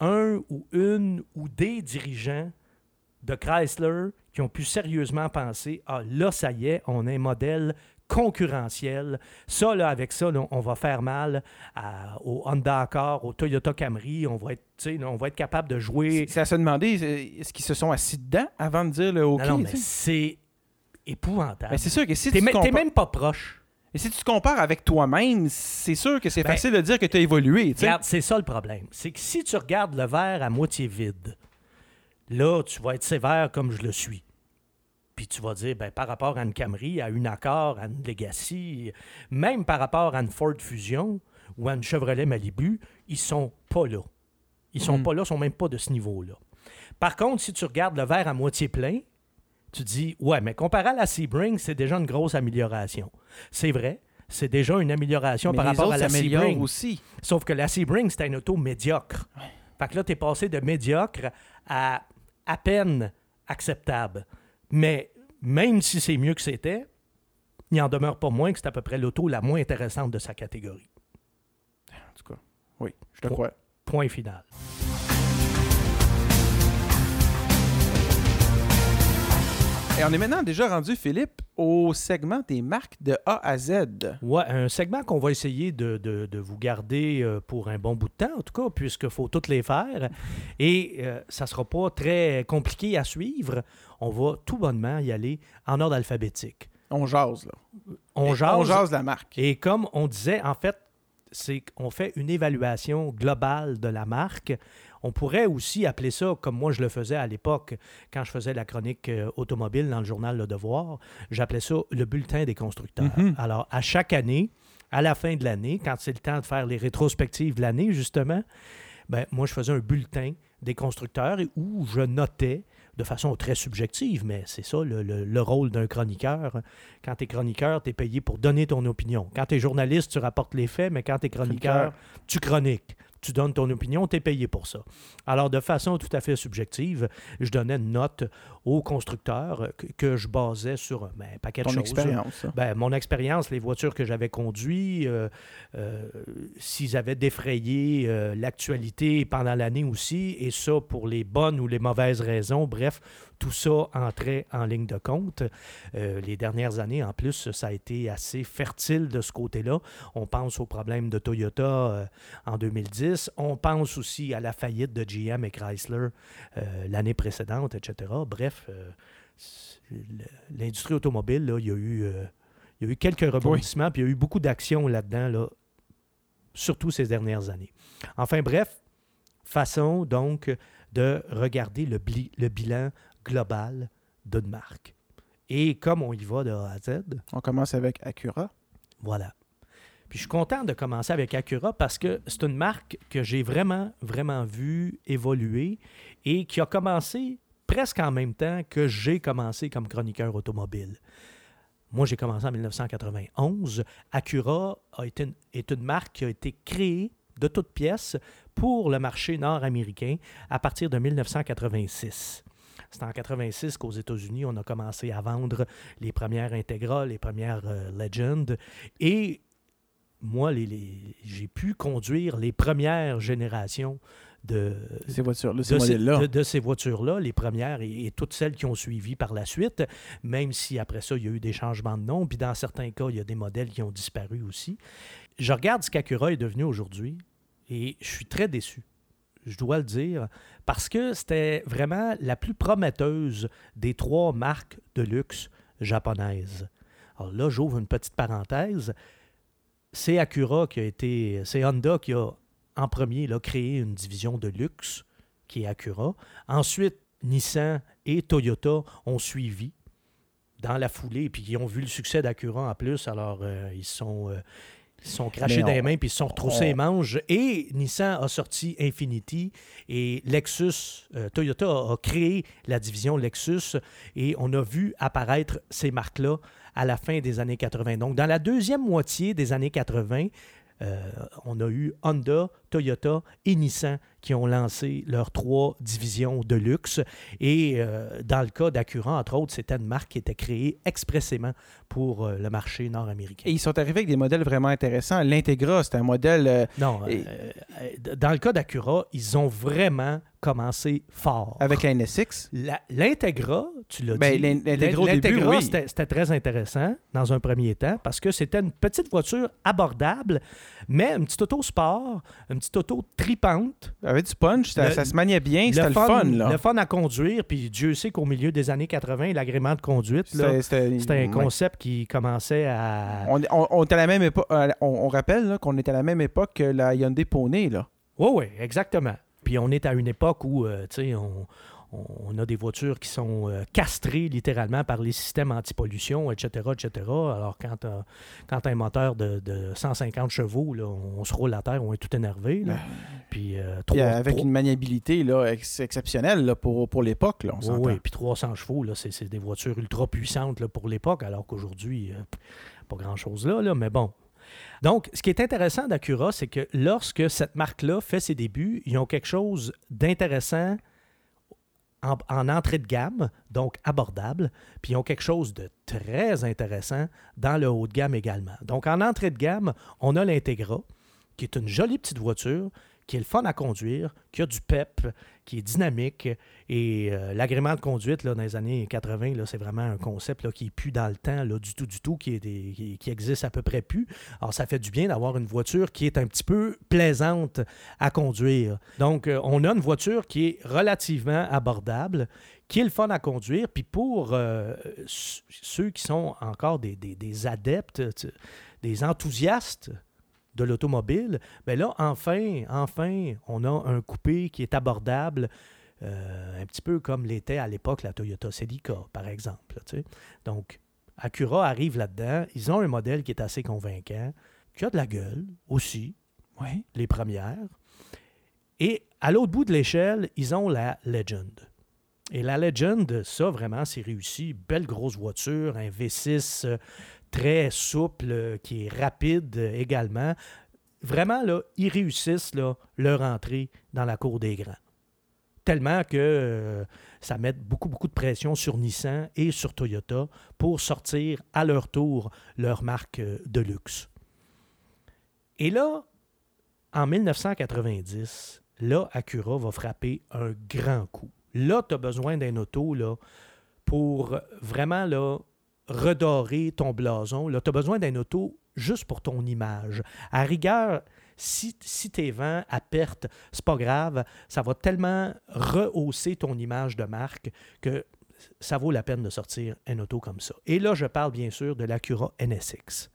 un ou une ou des dirigeants de Chrysler qui ont pu sérieusement penser Ah, là, ça y est, on a un modèle concurrentiel. Ça, là, avec ça, là, on va faire mal à- au Honda Accord, au Toyota Camry. On va être, là, on va être capable de jouer. C'est à se demander, est-ce qu'ils se sont assis dedans avant de dire le OK? non, non, mais c'est épouvantable. Ben, c'est sûr que si tu, me- te t'es compa- même pas proche. Et si tu te compares avec toi-même, c'est sûr que c'est Ben, facile de dire que tu as évolué. Regarde, c'est ça le problème. C'est que si tu regardes le verre à moitié vide, là, tu vas être sévère comme je le suis. Puis tu vas dire, ben, par rapport à une Camry, à une Accord, à une Legacy, même par rapport à une Ford Fusion ou à une Chevrolet Malibu, ils sont pas là. Ils sont Mm. pas là, ils sont même pas de ce niveau-là. Par contre, si tu regardes le verre à moitié plein, tu dis, ouais, mais comparé à la Sebring, c'est déjà une grosse amélioration. C'est vrai, c'est déjà une amélioration Mais par rapport à la Sebring. aussi. Sauf que la Sebring, c'était une auto médiocre. Fait que là, tu es passé de médiocre à à peine acceptable. Mais même si c'est mieux que c'était, il en demeure pas moins que c'est à peu près l'auto la moins intéressante de sa catégorie. En tout cas, oui, je te crois. Point final. Et on est maintenant déjà rendu, Philippe, au segment des marques de A à Z. Ouais, un segment qu'on va essayer de, de- de vous garder euh, pour un bon bout de temps, en tout cas, puisqu'il faut toutes les faire. Et euh, ça sera pas très compliqué à suivre. On va tout bonnement y aller en ordre alphabétique. On jase, là. On jase, On jase la marque. Et comme on disait, en fait, c'est qu'on fait une évaluation globale de la marque. On pourrait aussi appeler ça, comme moi je le faisais à l'époque, quand je faisais la chronique euh, automobile dans le journal Le Devoir, j'appelais ça le bulletin des constructeurs. Mhm. Alors, à chaque année, à la fin de l'année, quand c'est le temps de faire les rétrospectives de l'année, justement, ben, moi, je faisais un bulletin des constructeurs où je notais de façon très subjective, mais c'est ça le, le- le rôle d'un chroniqueur. Quand tu es chroniqueur, tu es payé pour donner ton opinion. Quand tu es journaliste, tu rapportes les faits, mais quand tu es chroniqueur, tu chroniques. Tu donnes ton opinion, tu es payé pour ça. Alors, de façon tout à fait subjective, je donnais une note aux constructeurs que, que je basais sur ben, un paquet de Ton choses. expérience. Ben, mon expérience, les voitures que j'avais conduites, euh, euh, s'ils avaient défrayé euh, l'actualité pendant l'année aussi, et ça pour les bonnes ou les mauvaises raisons. Bref, tout ça entrait en ligne de compte. Euh, les dernières années, en plus, ça a été assez fertile de ce côté-là. On pense aux problèmes de Toyota euh, en 2010. On pense aussi à la faillite de GM et Chrysler euh, l'année précédente, etc. Bref, euh, l'industrie automobile, là, il y a eu... euh, il y a eu quelques rebondissements, puis il y a eu beaucoup d'actions là-dedans, là, surtout ces dernières années. Enfin bref, façon donc de regarder le, le bilan global d'une marque. Et comme on y va de A à Z, On commence avec Acura. voilà. Puis je suis content de commencer avec Acura parce que c'est une marque que j'ai vraiment, vraiment vu évoluer et qui a commencé presque en même temps que j'ai commencé comme chroniqueur automobile. Moi, j'ai commencé en 1991. Acura est une marque qui a été créée de toutes pièces pour le marché nord-américain à partir de 1986. C'est en 86 qu'aux États-Unis, on a commencé à vendre les premières Integra, les premières euh, Legend. Et moi, j'ai pu conduire les premières générations de, Ces voitures-là, ces de, ces, modèles-là. de- de ces voitures-là, les premières et, et toutes celles qui ont suivi par la suite, même si après ça, il y a eu des changements de nom, puis dans certains cas, il y a des modèles qui ont disparu aussi. Je regarde ce qu'Acura est devenu aujourd'hui et je suis très déçu, je dois le dire, parce que c'était vraiment la plus prometteuse des trois marques de luxe japonaises. Alors là, j'ouvre une petite parenthèse. C'est Acura qui a été, c'est Honda qui a en premier là, créé une division de luxe qui est Acura. Ensuite, Nissan et Toyota ont suivi dans la foulée, puis ils ont vu le succès d'Acura en plus, alors euh, ils sont, euh, ils sont crachés dans les on- mains, puis ils se sont retroussés on- les manches. Et Nissan a sorti Infinity, et Lexus, euh, Toyota a, a créé la division Lexus, et on a vu apparaître ces marques-là à la fin des années 80. Donc, dans la deuxième moitié des années 80, euh, on a eu Honda, Toyota et Nissan qui ont lancé leurs trois divisions de luxe. Et euh, dans le cas d'Acura, entre autres, c'était une marque qui était créée expressément pour euh, le marché nord-américain. Et ils sont arrivés avec des modèles vraiment intéressants. L'Integra, c'est un modèle. euh, Non, Et- dans le cas d'Acura, ils ont vraiment commencé fort. avec la NSX. L'Integra, tu l'as Ben, dit. l'in- l'Integra oui. c'était c'était très intéressant dans un premier temps parce que c'était une petite voiture abordable, mais une petite auto sport, une petite auto tripante. Avec du punch, ça, Le- ça se maniait bien, c'était le fun. là. le fun à conduire. Puis Dieu sait qu'au milieu des années 80, l'agrément de conduite, C'était- un ouais. concept qui commençait à. On, on- à la même époque. euh, on, on rappelle qu'on est à la même époque que la Hyundai Pony. Là. Oui, oui, exactement. Puis on est à une époque où, euh, tu sais, on, on a des voitures qui sont euh, castrées littéralement par les systèmes anti-pollution, etc., etc. Alors, quand tu as, un moteur de, de 150 chevaux, là, on, se roule à terre, on est tout énervé. là. Puis, euh, Puis avec une maniabilité là, ex- exceptionnelle là, pour, pour l'époque. là, on Oui, oui, puis 300 chevaux, là, c'est, c'est des voitures ultra puissantes là, pour l'époque, alors qu'aujourd'hui, euh, pas grand-chose là, là, mais bon. Donc, ce qui est intéressant d'Acura, c'est que lorsque cette marque-là fait ses débuts, ils ont quelque chose d'intéressant en, en entrée de gamme, donc abordable, puis ils ont quelque chose de très intéressant dans le haut de gamme également. Donc, en entrée de gamme, on a l'Integra, qui est une jolie petite voiture, qui est le fun à conduire, qui a du pep, qui est dynamique. Et euh, l'agrément de conduite là, dans les années 80, là, c'est vraiment un concept qui est plus dans le temps, du tout, du tout, qui, est existe à peu près plus. Alors, ça fait du bien d'avoir une voiture qui est un petit peu plaisante à conduire. Donc, euh, on a une voiture qui est relativement abordable, qui est le fun à conduire. Puis pour euh, ceux qui sont encore des, adeptes, des enthousiastes de l'automobile, bien là, enfin, enfin, on a un coupé qui est abordable, euh, un petit peu comme l'était à l'époque la Toyota Celica, par exemple. tu sais. Donc, Acura arrive là-dedans. Ils ont un modèle qui est assez convaincant. qui a de la gueule aussi, Oui. les premières. Et à l'autre bout de l'échelle, ils ont la Legend. Et la Legend, ça vraiment, c'est réussi. Belle grosse voiture, un V6 euh, très souple, euh, qui est rapide euh, également. Vraiment, là, ils réussissent là, leur entrée dans la cour des grands. Tellement que euh, ça met beaucoup, beaucoup de pression sur Nissan et sur Toyota pour sortir à leur tour leur marque de luxe. Et là, en 1990, là, Acura va frapper un grand coup. Là, tu as besoin d'un auto là, pour vraiment là, redorer ton blason. Là, tu as besoin d'un auto juste pour ton image. À rigueur, si, si tes vents à perte, c'est pas grave, ça va tellement rehausser ton image de marque que ça vaut la peine de sortir un auto comme ça. Et là, je parle bien sûr de l'Acura NSX.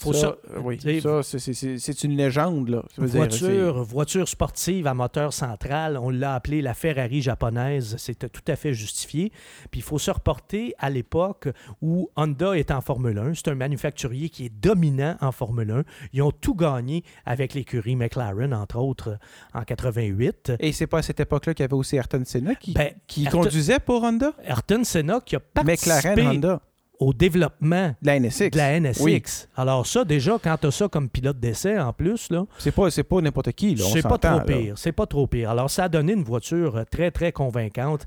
Faut ça, ça- euh, oui. Ça, c'est- une légende, là. Dire, Voiture, voiture sportive à moteur central, on l'a appelé la Ferrari japonaise, c'était tout à fait justifié. Puis il faut se reporter à l'époque où Honda est en Formule 1. C'est un manufacturier qui est dominant en Formule 1. Ils ont tout gagné avec l'écurie McLaren, entre autres, en 88. c'est- Et c'est pas à cette époque-là qu'il y avait aussi Ayrton Senna qui, Ben, qui Ayrton- conduisait pour Honda? Ayrton Senna qui a participé McLaren Honda. Au développement La NSX. de la NSX. Oui. Alors ça, déjà, quand tu as ça comme pilote d'essai en plus, là, C'est pas, c'est pas n'importe qui, là. C'est pas trop là. pire. C'est pas trop pire. Alors, ça a donné une voiture euh, très, très convaincante,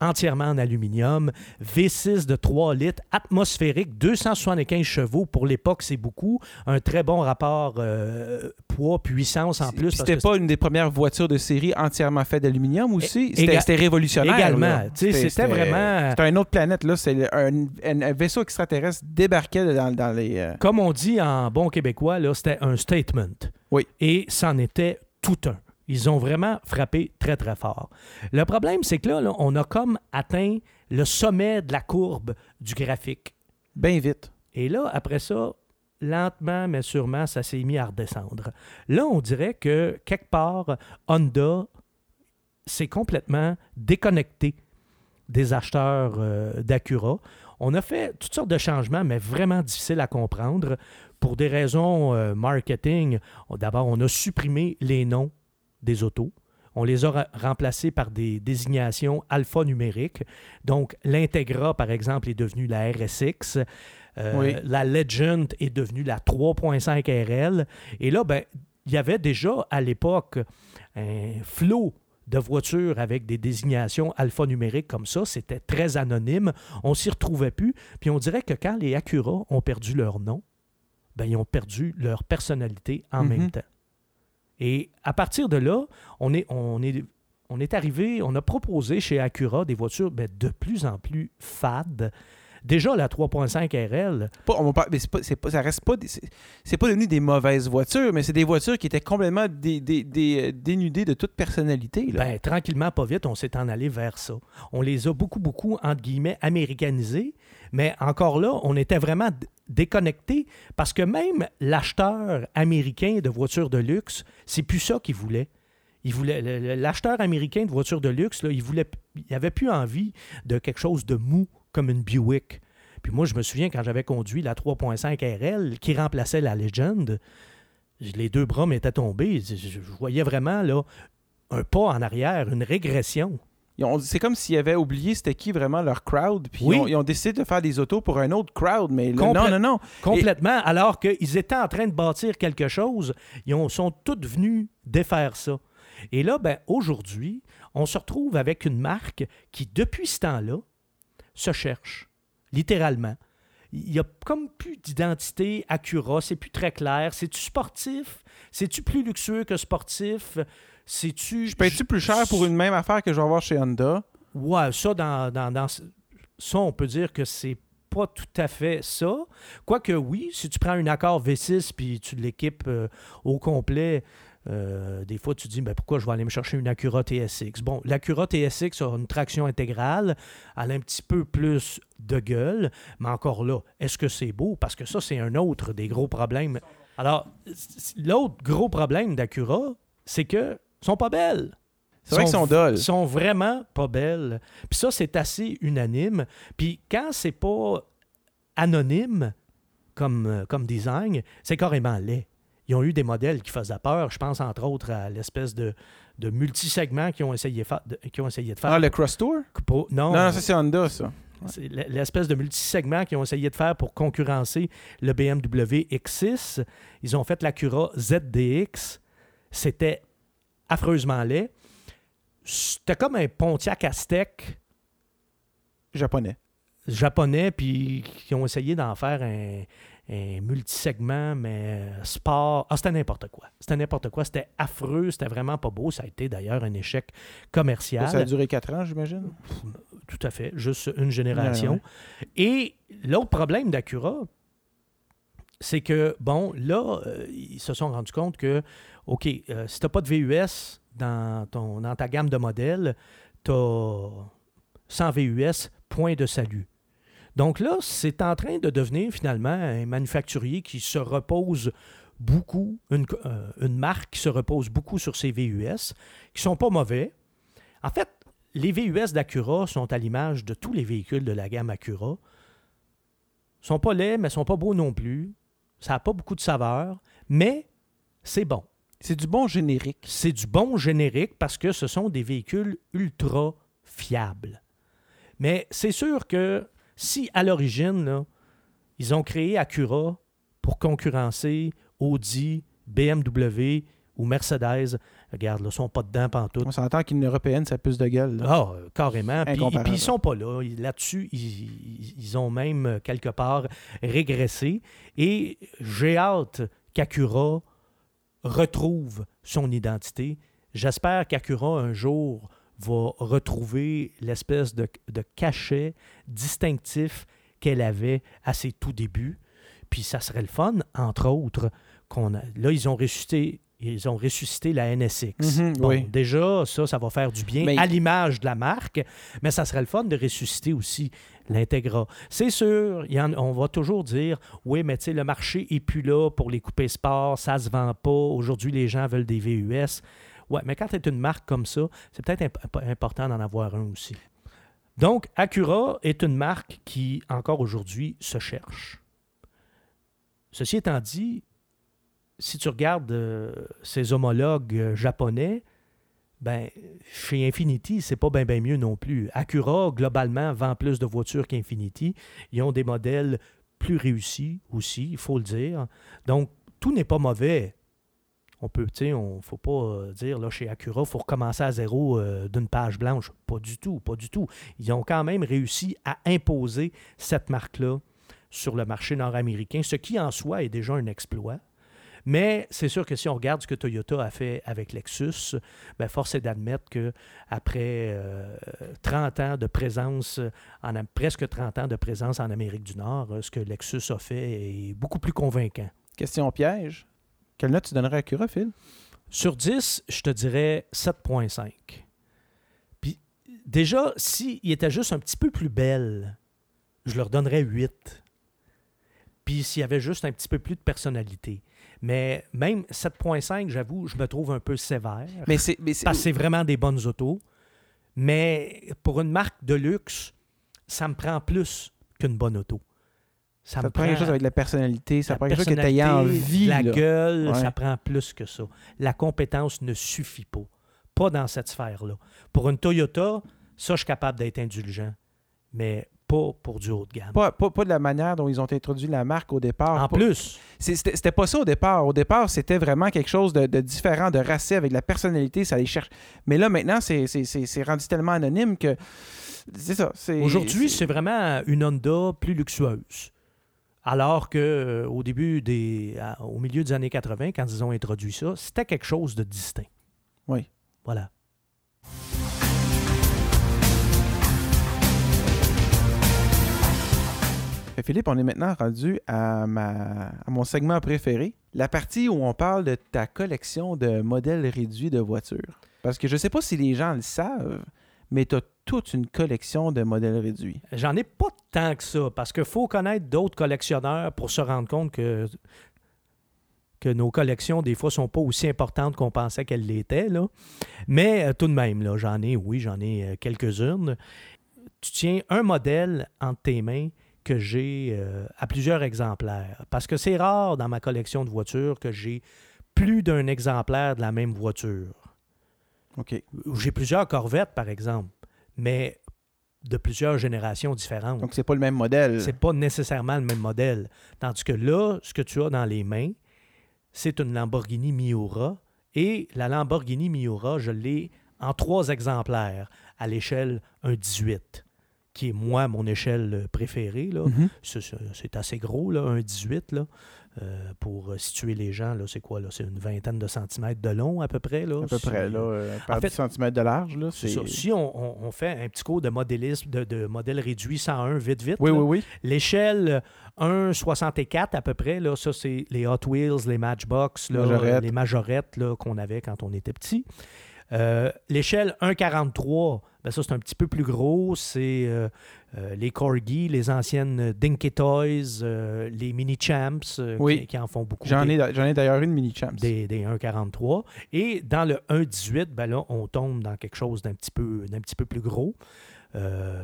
entièrement en aluminium, V6 de 3 litres, atmosphérique, 275 chevaux. Pour l'époque, c'est beaucoup. Un très bon rapport euh, poids-puissance en plus. C'était pas une des premières voitures de série entièrement faite d'aluminium aussi? C'était révolutionnaire. Également. C'était vraiment... C'était une autre planète, là. C'est un, vaisseau extraterrestre débarquait dans, dans les. euh, Comme on dit en bon québécois, là, c'était un statement. Oui. Et c'en était tout un. Ils ont vraiment frappé très, très fort. Le problème, c'est que là, là, on a comme atteint le sommet de la courbe du graphique. bien vite. Et là, après ça, lentement, mais sûrement, ça s'est mis à redescendre. Là, on dirait que quelque part, Honda s'est complètement déconnecté des acheteurs euh, d'Acura. On a fait toutes sortes de changements, mais vraiment difficiles à comprendre. Pour des raisons euh, marketing, d'abord, on a supprimé les noms des autos. On les a remplacés par des désignations alphanumériques. Donc, l'Integra, par exemple, est devenue la RSX. Euh, Oui. La Legend est devenue la 3.5 RL. Et là, ben, il y avait déjà à l'époque un flot de voitures avec des désignations alphanumériques comme ça. C'était très anonyme. On s'y retrouvait plus. Puis on dirait que quand les Acura ont perdu leur nom, ben, ils ont perdu leur personnalité en Mhm. même temps. Et à partir de là, on est, on est, on est arrivé, on a proposé chez Acura des voitures ben, de plus en plus fades. Déjà, la 3.5 RL, Pas- on va pas- mais c'est pas, c'est pas- ça reste pas. C'est pas devenu des mauvaises voitures, mais c'est des voitures qui étaient complètement dé- dé- dé- dénudées de toute personnalité. Là. ben, tranquillement, pas vite, on s'est en allé vers ça. On les a beaucoup, beaucoup, entre guillemets, américanisés, mais encore là, on était vraiment d- déconnectés parce que même l'acheteur américain de voitures de luxe, c'est plus ça qu'il voulait. Il voulait l'acheteur américain de voitures de luxe, là, il voulait, il avait plus envie de quelque chose de mou comme une Buick. Puis moi, je me souviens quand j'avais conduit la 3.5 RL qui remplaçait la Legend, les deux bras m'étaient tombés. Je, voyais vraiment là un pas en arrière, une régression. C'est comme s'ils avaient oublié c'était qui vraiment leur crowd, puis Oui. ils, ont, ils ont décidé de faire des autos pour un autre crowd, mais là, non, non, non. Complètement. Alors qu'ils étaient en train de bâtir quelque chose, ils ont- sont tous venus défaire ça. Et là, ben, aujourd'hui, on se retrouve avec une marque qui, depuis ce temps-là, se cherche, littéralement. Il n'y a comme plus d'identité Acura, c'est plus très clair. C'est-tu sportif? C'est-tu plus luxueux que sportif? C'est-tu... Je paye-tu plus cher pour une même affaire que je vais avoir chez Honda? Ouais, ça, dans, dans, dans ça, on peut dire que c'est pas tout à fait ça. Quoique, oui, si tu prends un accord V6 puis tu l'équipes euh, au complet, euh, des fois, tu te dis, ben, pourquoi je vais aller me chercher une Acura TSX? Bon, l'Acura TSX a une traction intégrale, elle a un petit peu plus de gueule, mais encore là, est-ce que c'est beau? Parce que ça, c'est un autre des gros problèmes. Alors, l'autre gros problème d'Acura, c'est que sont pas belles C'est vrai qu'ils sont dolls. sont vraiment pas belles. Puis ça, c'est assez unanime. Puis quand c'est pas anonyme, comme, euh, comme design, c'est carrément laid. Ils ont eu des modèles qui faisaient peur. Je pense entre autres à l'espèce de, de multisegment qu'ils ont, essayé de- qu'ils ont essayé de faire. Ah, le Cross Tour? Pour- non, Non, non, ça c'est Honda, ça. c'est l'espèce de multisegment qu'ils ont essayé de faire pour concurrencer le BMW X6. Ils ont fait l'Acura ZDX. C'était affreusement laid. C'était comme un Pontiac Aztec Japonais. japonais, puis qui ont essayé d'en faire un, un multisegment, mais euh, sport. Ah, c'était n'importe quoi. C'était n'importe quoi. C'était affreux. C'était vraiment pas beau. Ça a été d'ailleurs un échec commercial. Ça a duré 4 ans, j'imagine? Tout à fait. Juste une génération. Ouais, Et l'autre problème d'Acura, c'est que, bon, là, euh, ils se sont rendus compte que, OK, euh, si tu n'as pas de VUS dans, ton, dans ta gamme de modèles, tu as 100 VUS, point de salut. Donc là, c'est en train de devenir finalement un manufacturier qui se repose beaucoup, une, euh, une marque qui se repose beaucoup sur ses VUS, qui sont pas mauvais. En fait, les VUS d'Acura sont à l'image de tous les véhicules de la gamme Acura. Ils sont pas laids, mais ils sont pas beaux non plus. Ça n'a pas beaucoup de saveur, mais c'est bon. C'est du bon générique. C'est du bon générique parce que ce sont des véhicules ultra fiables. Mais c'est sûr que si à l'origine, là, ils ont créé Acura pour concurrencer Audi, BMW ou Mercedes, regarde, là, ils sont pas dedans pantoute. On s'entend qu'une européenne, ça plus de gueule. là. Ah, euh, carrément. Puis, puis ils sont pas là. Là-dessus, ils, ils- ils ont même euh, quelque part régressé. Et j'ai hâte qu'Acura retrouve son identité. J'espère qu'Acura un jour va retrouver l'espèce de, de cachet distinctif qu'elle avait à ses tout débuts. Puis ça serait le fun, entre autres, qu'on a- là, ils ont ressuscité, ils ont ressuscité la NSX. Mhm, Bon, oui. déjà, ça, ça va faire du bien Mais- à l'image de la marque, mais ça serait le fun de ressusciter aussi l'Integra. C'est sûr, il y en- on va toujours dire, oui, mais tu sais, le marché est plus là pour les coupés sport, ça se vend pas, aujourd'hui, les gens veulent des VUS. Ouais, mais quand tu es une marque comme ça, c'est peut-être imp- important d'en avoir un aussi. Donc, Acura est une marque qui, encore aujourd'hui, se cherche. Ceci étant dit, si tu regardes euh, ses homologues euh, japonais, ben, chez Infinity, c'est pas bien ben mieux non plus. Acura, globalement, vend plus de voitures qu'Infinity. Ils ont des modèles plus réussis aussi, il faut le dire. Donc, tout n'est pas mauvais. On peut, tu sais, on faut pas euh, dire, là, chez Acura, il faut recommencer à zéro euh, d'une page blanche. Pas du tout, pas du tout. Ils ont quand même réussi à imposer cette marque-là sur le marché nord-américain, ce qui en soi est déjà un exploit. Mais c'est sûr que si on regarde ce que Toyota a fait avec Lexus, ben force est d'admettre que après euh, 30 ans de présence, en, presque 30 ans de présence en Amérique du Nord, ce que Lexus a fait est beaucoup plus convaincant. Question piège. Quelle note tu donnerais à Acura, Phil? Sur 10, je te dirais 7.5. Puis déjà, s'il était juste un petit peu plus belle, je leur donnerais 8. Puis s'il y avait juste un petit peu plus de personnalité. Mais même 7.5, j'avoue, je me trouve un peu sévère. Mais c'est. mais c'est- Parce que c'est vraiment des bonnes autos. Mais pour une marque de luxe, ça me prend plus qu'une bonne auto. Ça, prend quelque chose avec la personnalité, ça la prend quelque chose que tu envie. La là. gueule, Ouais. ça prend plus que ça. La compétence ne suffit pas. Pas dans cette sphère-là. Pour une Toyota, ça, je suis capable d'être indulgent. Mais pas pour du haut de gamme. Pas, pas, pas de la manière dont ils ont introduit la marque au départ. en Pas- plus, C'était pas ça au départ. Au départ, c'était vraiment quelque chose de, de différent, de racé, avec la personnalité, ça les cherche. Mais là, maintenant, c'est- rendu tellement anonyme que. C'est ça. aujourd'hui, c'est vraiment une Honda plus luxueuse. Alors que euh, au début des. à- au milieu des années 80, quand ils ont introduit ça, c'était quelque chose de distinct. Oui. Voilà. Fait, Philippe, on est maintenant rendu à, ma, à mon segment préféré, la partie où on parle de ta collection de modèles réduits de voitures. Parce que je sais pas si les gens le savent, mais tu as toute une collection de modèles réduits. J'en ai pas tant que ça, parce qu'il faut connaître d'autres collectionneurs pour se rendre compte que, que nos collections, des fois, sont pas aussi importantes qu'on pensait qu'elles l'étaient. Là. Mais euh, tout de même, là, j'en ai, oui, j'en ai euh, quelques-unes. Tu tiens un modèle entre tes mains que j'ai euh, à plusieurs exemplaires. Parce que c'est rare dans ma collection de voitures que j'ai plus d'un exemplaire de la même voiture. OK. J'ai plusieurs Corvettes, par exemple, mais de plusieurs générations différentes. Donc, c'est pas le même modèle. C'est pas nécessairement le même modèle. Tandis que là, ce que tu as dans les mains, c'est une Lamborghini Miura. Et la Lamborghini Miura, je l'ai en trois exemplaires à l'échelle 1,18, qui est moi, mon échelle préférée. Là. Mhm. C'est- assez gros, là, 1,18. Là. Euh, pour situer les gens, là, c'est quoi? là? C'est une vingtaine de centimètres de long à peu près. Là? À peu près, là, euh, par en fait, 10 cm de large, là. ça. Si on, on- on fait un petit cours de modélisme, de, de modèle réduit 101, vite, vite. Oui, là, oui, oui. L'échelle 1,64 à peu près, là, ça c'est les Hot Wheels, les Matchbox, là, les majorettes là, qu'on avait quand on était petit. Euh, L'échelle 1,43, ben ça c'est un petit peu plus gros, c'est euh, euh, les Corgi, les anciennes Dinky Toys, les Mini Champs Oui. qui, qui en font beaucoup. J'en ai, d'ailleurs une mini champs. des, des 1,43. Et dans le 1,18, ben là, on tombe dans quelque chose d'un petit peu, petit peu plus gros. Euh,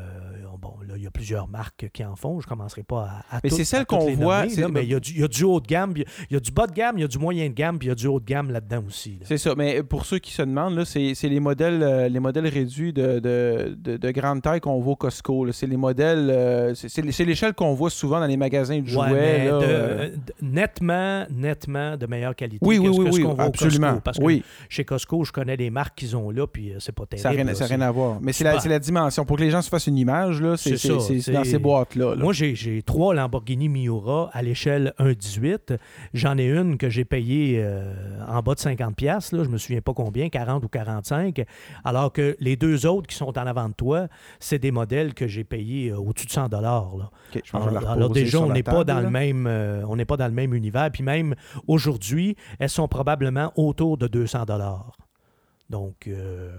bon, là, il y a plusieurs marques qui en font. Je ne commencerai pas à, à Mais c'est celle qu'on voit, nommer, c'est- là, mais il y, a du, il y a du haut de gamme, il y a du bas de gamme, il y a du moyen de gamme, puis il y a du haut de gamme là-dedans aussi. là. C'est ça, mais pour ceux qui se demandent, là, c'est c'est les modèles euh, les modèles réduits de, de, de- de grande taille qu'on voit au Costco. C'est les modèles, euh, c'est- l'échelle qu'on voit souvent dans les magasins de jouets. Ouais, mais là, de- de- nettement, nettement de meilleure qualité Oui, que oui, ce, oui, que ce oui, qu'on voit au absolument. Costco. Parce que chez Costco, je connais les marques qu'ils ont là, puis c'est pas terrible. ça n'a rien, à voir. Mais c'est la, c'est la dimension. Pour que les gens se fassent une image, là, c'est C'est dans ces boîtes-là. là. Moi, j'ai j'ai trois Lamborghini Miura à l'échelle 1,18. J'en ai une que j'ai payée euh, en bas de 50$, piastres, là, je me souviens pas combien, 40 ou 45, alors que les deux autres qui sont en avant de toi, c'est des modèles que j'ai payés euh, au-dessus de 100$. dollars. là. Je Alors, déjà, on n'est pas dans le même, euh, on pas dans le même univers. Puis même aujourd'hui, elles sont probablement autour de 200 dollars. Donc, euh,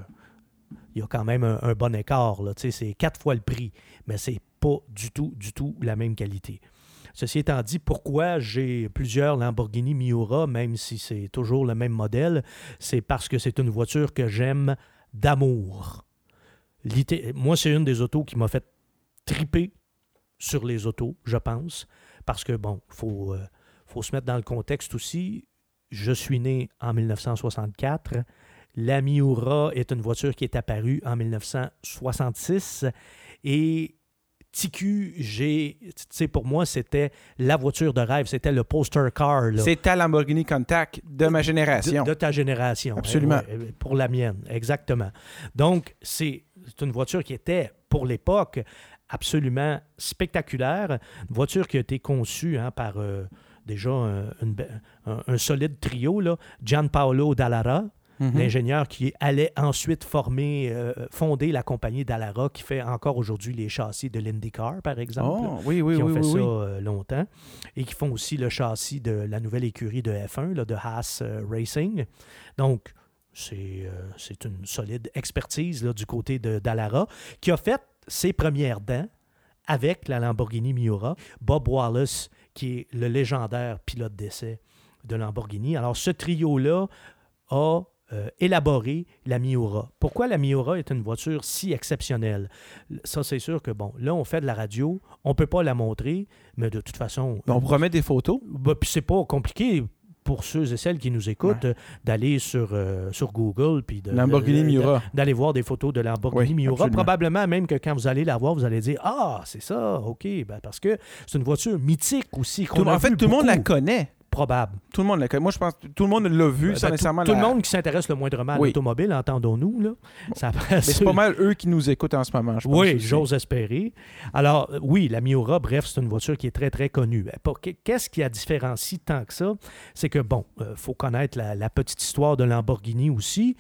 il y a quand même un, bon écart. C'est quatre fois le prix, mais c'est pas du tout, du tout la même qualité. Ceci étant dit, pourquoi j'ai plusieurs Lamborghini Miura, même si c'est toujours le même modèle, c'est parce que c'est une voiture que j'aime d'amour. Moi, c'est une des autos qui m'a fait triper sur les autos, je pense, parce que, bon, il faut, euh, faut se mettre dans le contexte aussi. Je suis né en 1964. La Miura est une voiture qui est apparue en 1966 et TQ, j'ai, tu sais, pour moi, c'était la voiture de rêve, c'était le poster car. C'est ta Lamborghini Contact de ma génération. De, de ta génération. Absolument. Eh ouais, pour la mienne, exactement. Donc, c'est une voiture qui était, pour l'époque, absolument spectaculaire. Une voiture qui a été conçue hein, par euh, déjà un, un- un solide trio, là, Gianpaolo Dallara, Mhm. l'ingénieur qui allait ensuite former, euh, fonder la compagnie Dallara qui fait encore aujourd'hui les châssis de l'IndyCar, par exemple Oh, oui, oui, qui ont oui, fait oui, ça euh, longtemps et qui font aussi le châssis de la nouvelle écurie de F1, là, de Haas euh, Racing. Donc, c'est une solide expertise là, du côté de Dallara qui a fait ses premières dents avec la Lamborghini Miura. Bob Wallace, qui est le légendaire pilote d'essai de Lamborghini. Alors, ce trio-là a euh, élaboré la Miura. Pourquoi la Miura est une voiture si exceptionnelle? Ça, c'est sûr que, bon, là, on fait de la radio, on ne peut pas la montrer, mais de toute façon, On promet des photos? bah, puis c'est pas compliqué pour ceux et celles qui nous écoutent euh, d'aller sur, euh, sur Google puis de, Lamborghini Miura. d'aller voir des photos de Lamborghini Oui, Miura. absolument. Probablement même que quand vous allez la voir, vous allez dire Ah, c'est ça, OK. Ben, parce que c'est une voiture mythique aussi. qu'on Tout- a en fait, tout le monde la connaît. Probable. Tout le monde la connaît. Moi, je pense que tout le monde l'a vu, Ben, sans tout, nécessairement tout la- le monde qui s'intéresse le moindrement à Oui. l'automobile, entendons-nous. Là. Ça Mais c'est pas mal eux qui nous écoutent en ce moment, je pense. Oui, j'ose espérer. Alors, euh, oui, la Miura, bref, c'est une voiture qui est très, très connue. Ben, Qu'est-ce qui la différencie tant que ça? C'est que, bon, il faut connaître la, la petite histoire de Lamborghini aussi,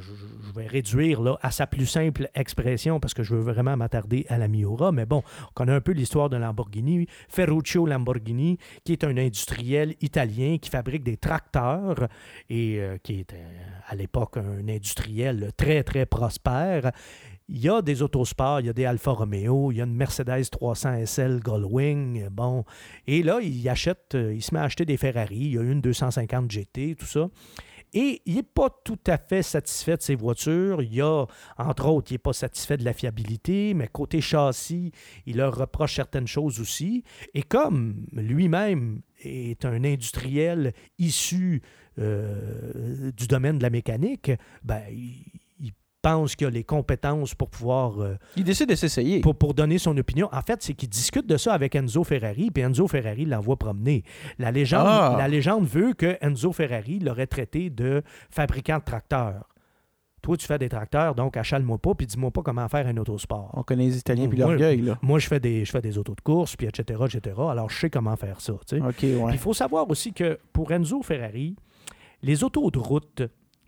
je vais réduire là, à sa plus simple expression parce que je veux vraiment m'attarder à la Miura. Mais bon, on connaît un peu l'histoire de Lamborghini. Ferruccio Lamborghini, qui est un industriel italien qui fabrique des tracteurs et euh, qui est euh, à l'époque un industriel très, très prospère. Il y a des autosports, il y a des Alfa Romeo, il y a une Mercedes 300 SL Gullwing, bon. Et là, il achète, euh, il se met à acheter des Ferrari, il y a une 250 GT, tout ça. Et il n'est pas tout à fait satisfait de ses voitures. Il y a, entre autres, il n'est pas satisfait de la fiabilité, mais côté châssis, il leur reproche certaines choses aussi. Et comme lui-même est un industriel issu euh, du domaine de la mécanique, ben, il, pense qu'il a les compétences pour pouvoir. Euh, il décide de s'essayer. Pour, pour, donner son opinion. En fait, c'est qu'il discute de ça avec Enzo Ferrari, puis Enzo Ferrari l'envoie promener. La légende, Ah! la légende veut que Enzo Ferrari l'aurait traité de fabricant de tracteurs. Toi, tu fais des tracteurs, donc achale-moi pas, puis dis-moi pas comment faire un autosport. On connaît les Italiens puis l'orgueil, là. Moi, je fais des, je fais des autos de course, puis etc., etc. Alors, je sais comment faire ça. tu sais. OK, ouais. il faut savoir aussi que pour Enzo Ferrari, les autos de route,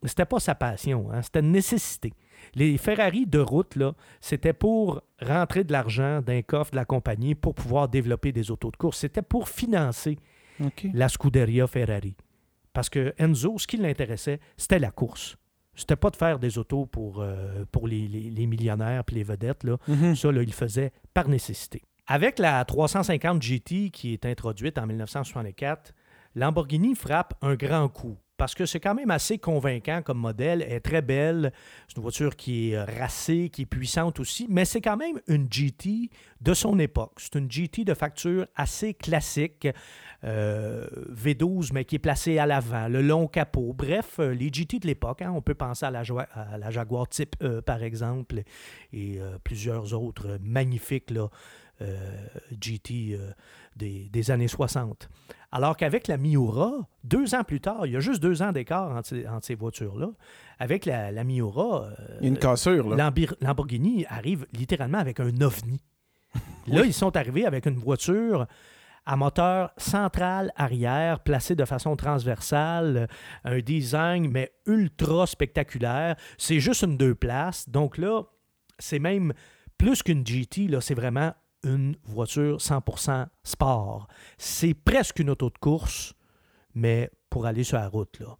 c'était pas sa passion, hein, c'était une nécessité. Les Ferrari de route, là, c'était pour rentrer de l'argent d'un coffre de la compagnie pour pouvoir développer des autos de course. C'était pour financer la Scuderia Ferrari. Parce que Enzo, ce qui l'intéressait, c'était la course. C'était pas de faire des autos pour, euh, pour les, les- les millionnaires puis les vedettes. Là. Mhm. Ça, là, il le faisait par nécessité. Avec la 350 GT qui est introduite en 1964, Lamborghini frappe un grand coup. Parce que c'est quand même assez convaincant comme modèle. Elle est très belle. C'est une voiture qui est euh, racée, qui est puissante aussi. Mais c'est quand même une GT de son époque. C'est une GT de facture assez classique. euh, V12, mais qui est placée à l'avant. Le long capot. Bref, euh, les GT de l'époque. hein, on peut penser à la, Jaguar Type E, par exemple, et plusieurs autres magnifiques GT des années 60. Alors qu'avec la Miura, deux ans plus tard, il y a juste deux ans d'écart entre, ces- entre ces voitures-là, avec la, la Miura, euh, une cassure, là. Lamborghini arrive littéralement avec un ovni. Là, ils sont arrivés avec une voiture à moteur central arrière, placé de façon transversale, un design mais ultra spectaculaire. C'est juste une deux places. Donc là, c'est même plus qu'une GT, là, c'est vraiment une voiture 100% sport. C'est presque une auto de course, mais pour aller sur la route, là.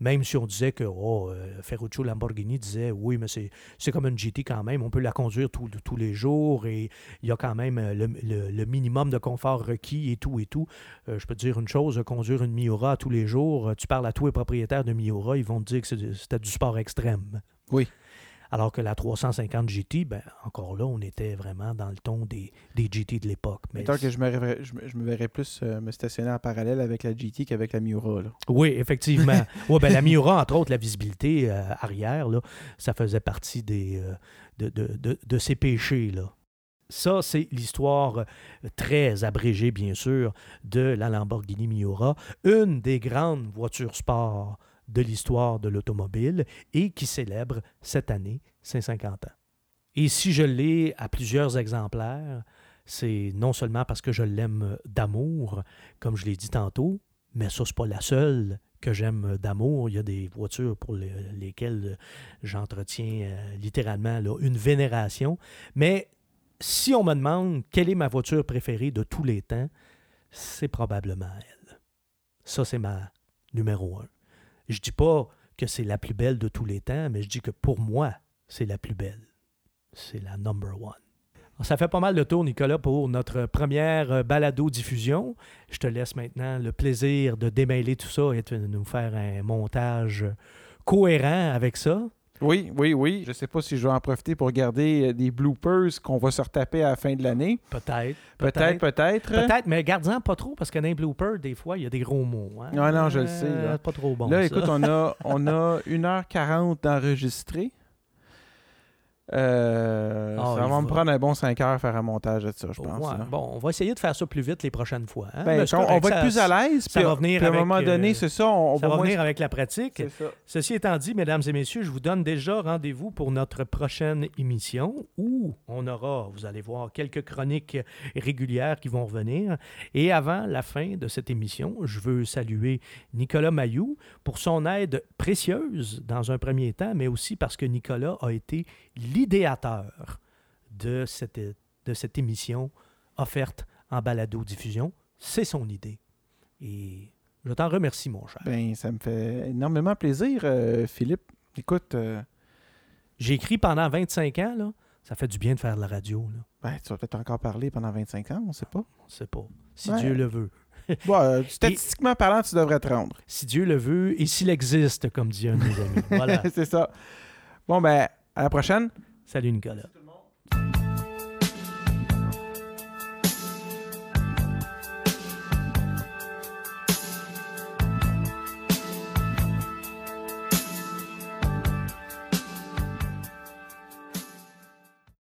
Même si on disait que oh, euh, Ferruccio Lamborghini disait oui, mais c'est, comme une GT quand même, on peut la conduire tous- les jours et il y a quand même euh, le, minimum de confort requis et tout et tout. Euh, je peux te dire une chose, conduire une Miura tous les jours, tu parles à tous les propriétaires de Miura, ils vont te dire que c'était du sport extrême. Oui. Alors que la 350 GT, ben, encore là, on était vraiment dans le ton des, des GT de l'époque. Mais Mettons que je me, verrais, je, me- je me verrais plus euh, me stationner en parallèle avec la GT qu'avec la Miura. Là. Oui, effectivement. ouais, ben, la Miura, entre autres, la visibilité euh, arrière, là, ça faisait partie des, euh, de, de, de, de ces péchés. Là. Ça, c'est l'histoire très abrégée, bien sûr, de la Lamborghini Miura, une des grandes voitures sport de l'histoire de l'automobile et qui célèbre cette année ses 50 ans. Et si je l'ai à plusieurs exemplaires, c'est non seulement parce que je l'aime d'amour, comme je l'ai dit tantôt, mais ça, c'est pas la seule que j'aime d'amour. Il y a des voitures pour les- lesquelles j'entretiens euh, littéralement une vénération. Mais si on me demande quelle est ma voiture préférée de tous les temps, c'est probablement elle. Ça, c'est ma numéro un. Je dis pas que c'est la plus belle de tous les temps, mais je dis que pour moi, c'est la plus belle. C'est la number one. Ça fait pas mal de tour, Nicolas, pour notre première euh, balado-diffusion. Je te laisse maintenant le plaisir de démêler tout ça et de nous faire un montage cohérent avec ça. Oui, oui, oui. Je sais pas si je vais en profiter pour garder euh, des bloopers qu'on va se retaper à la fin de l'année. Peut-être. Peut-être, peut-être. Peut-être, mais garde-en pas trop parce que dans les bloopers, des fois, il y a des gros mots. hein. Ouais, non, je le sais, là. Euh, Pas trop bon. Là, ça. écoute, on a, on a 1h40 d'enregistré. Euh, Ah, ça va me va. prendre un bon 5 heures faire un montage de ça, je pense. Ouais, bon, on va essayer de faire ça plus vite les prochaines fois. hein. Ben, on, va être plus à l'aise. ça puis- va venir puis à un moment donné, euh, c'est ça. On, Ça va moins- venir avec la pratique. Ceci étant dit, mesdames et messieurs, je vous donne déjà rendez-vous pour notre prochaine émission où on aura, vous allez voir, quelques chroniques régulières qui vont revenir. Et avant la fin de cette émission, je veux saluer Nicolas Mayou pour son aide précieuse dans un premier temps, mais aussi parce que Nicolas a été l'idéateur de cette, de cette émission offerte en balado-diffusion. C'est son idée. Et je t'en remercie, mon cher. Ben, ça me fait énormément plaisir, euh, Philippe. Écoute, euh, J'ai écrit pendant 25 ans, là. Ça fait du bien de faire de la radio, là. ben, tu vas peut-être encore parler pendant 25 ans, on sait pas. On sait pas. Si Ouais. Dieu le veut. Bon, euh, statistiquement parlant, tu devrais te rendre. Si Dieu le veut et s'il existe, comme dit un de mes amis. Voilà. c'est ça. Bon, ben, à la prochaine. Salut Nicolas.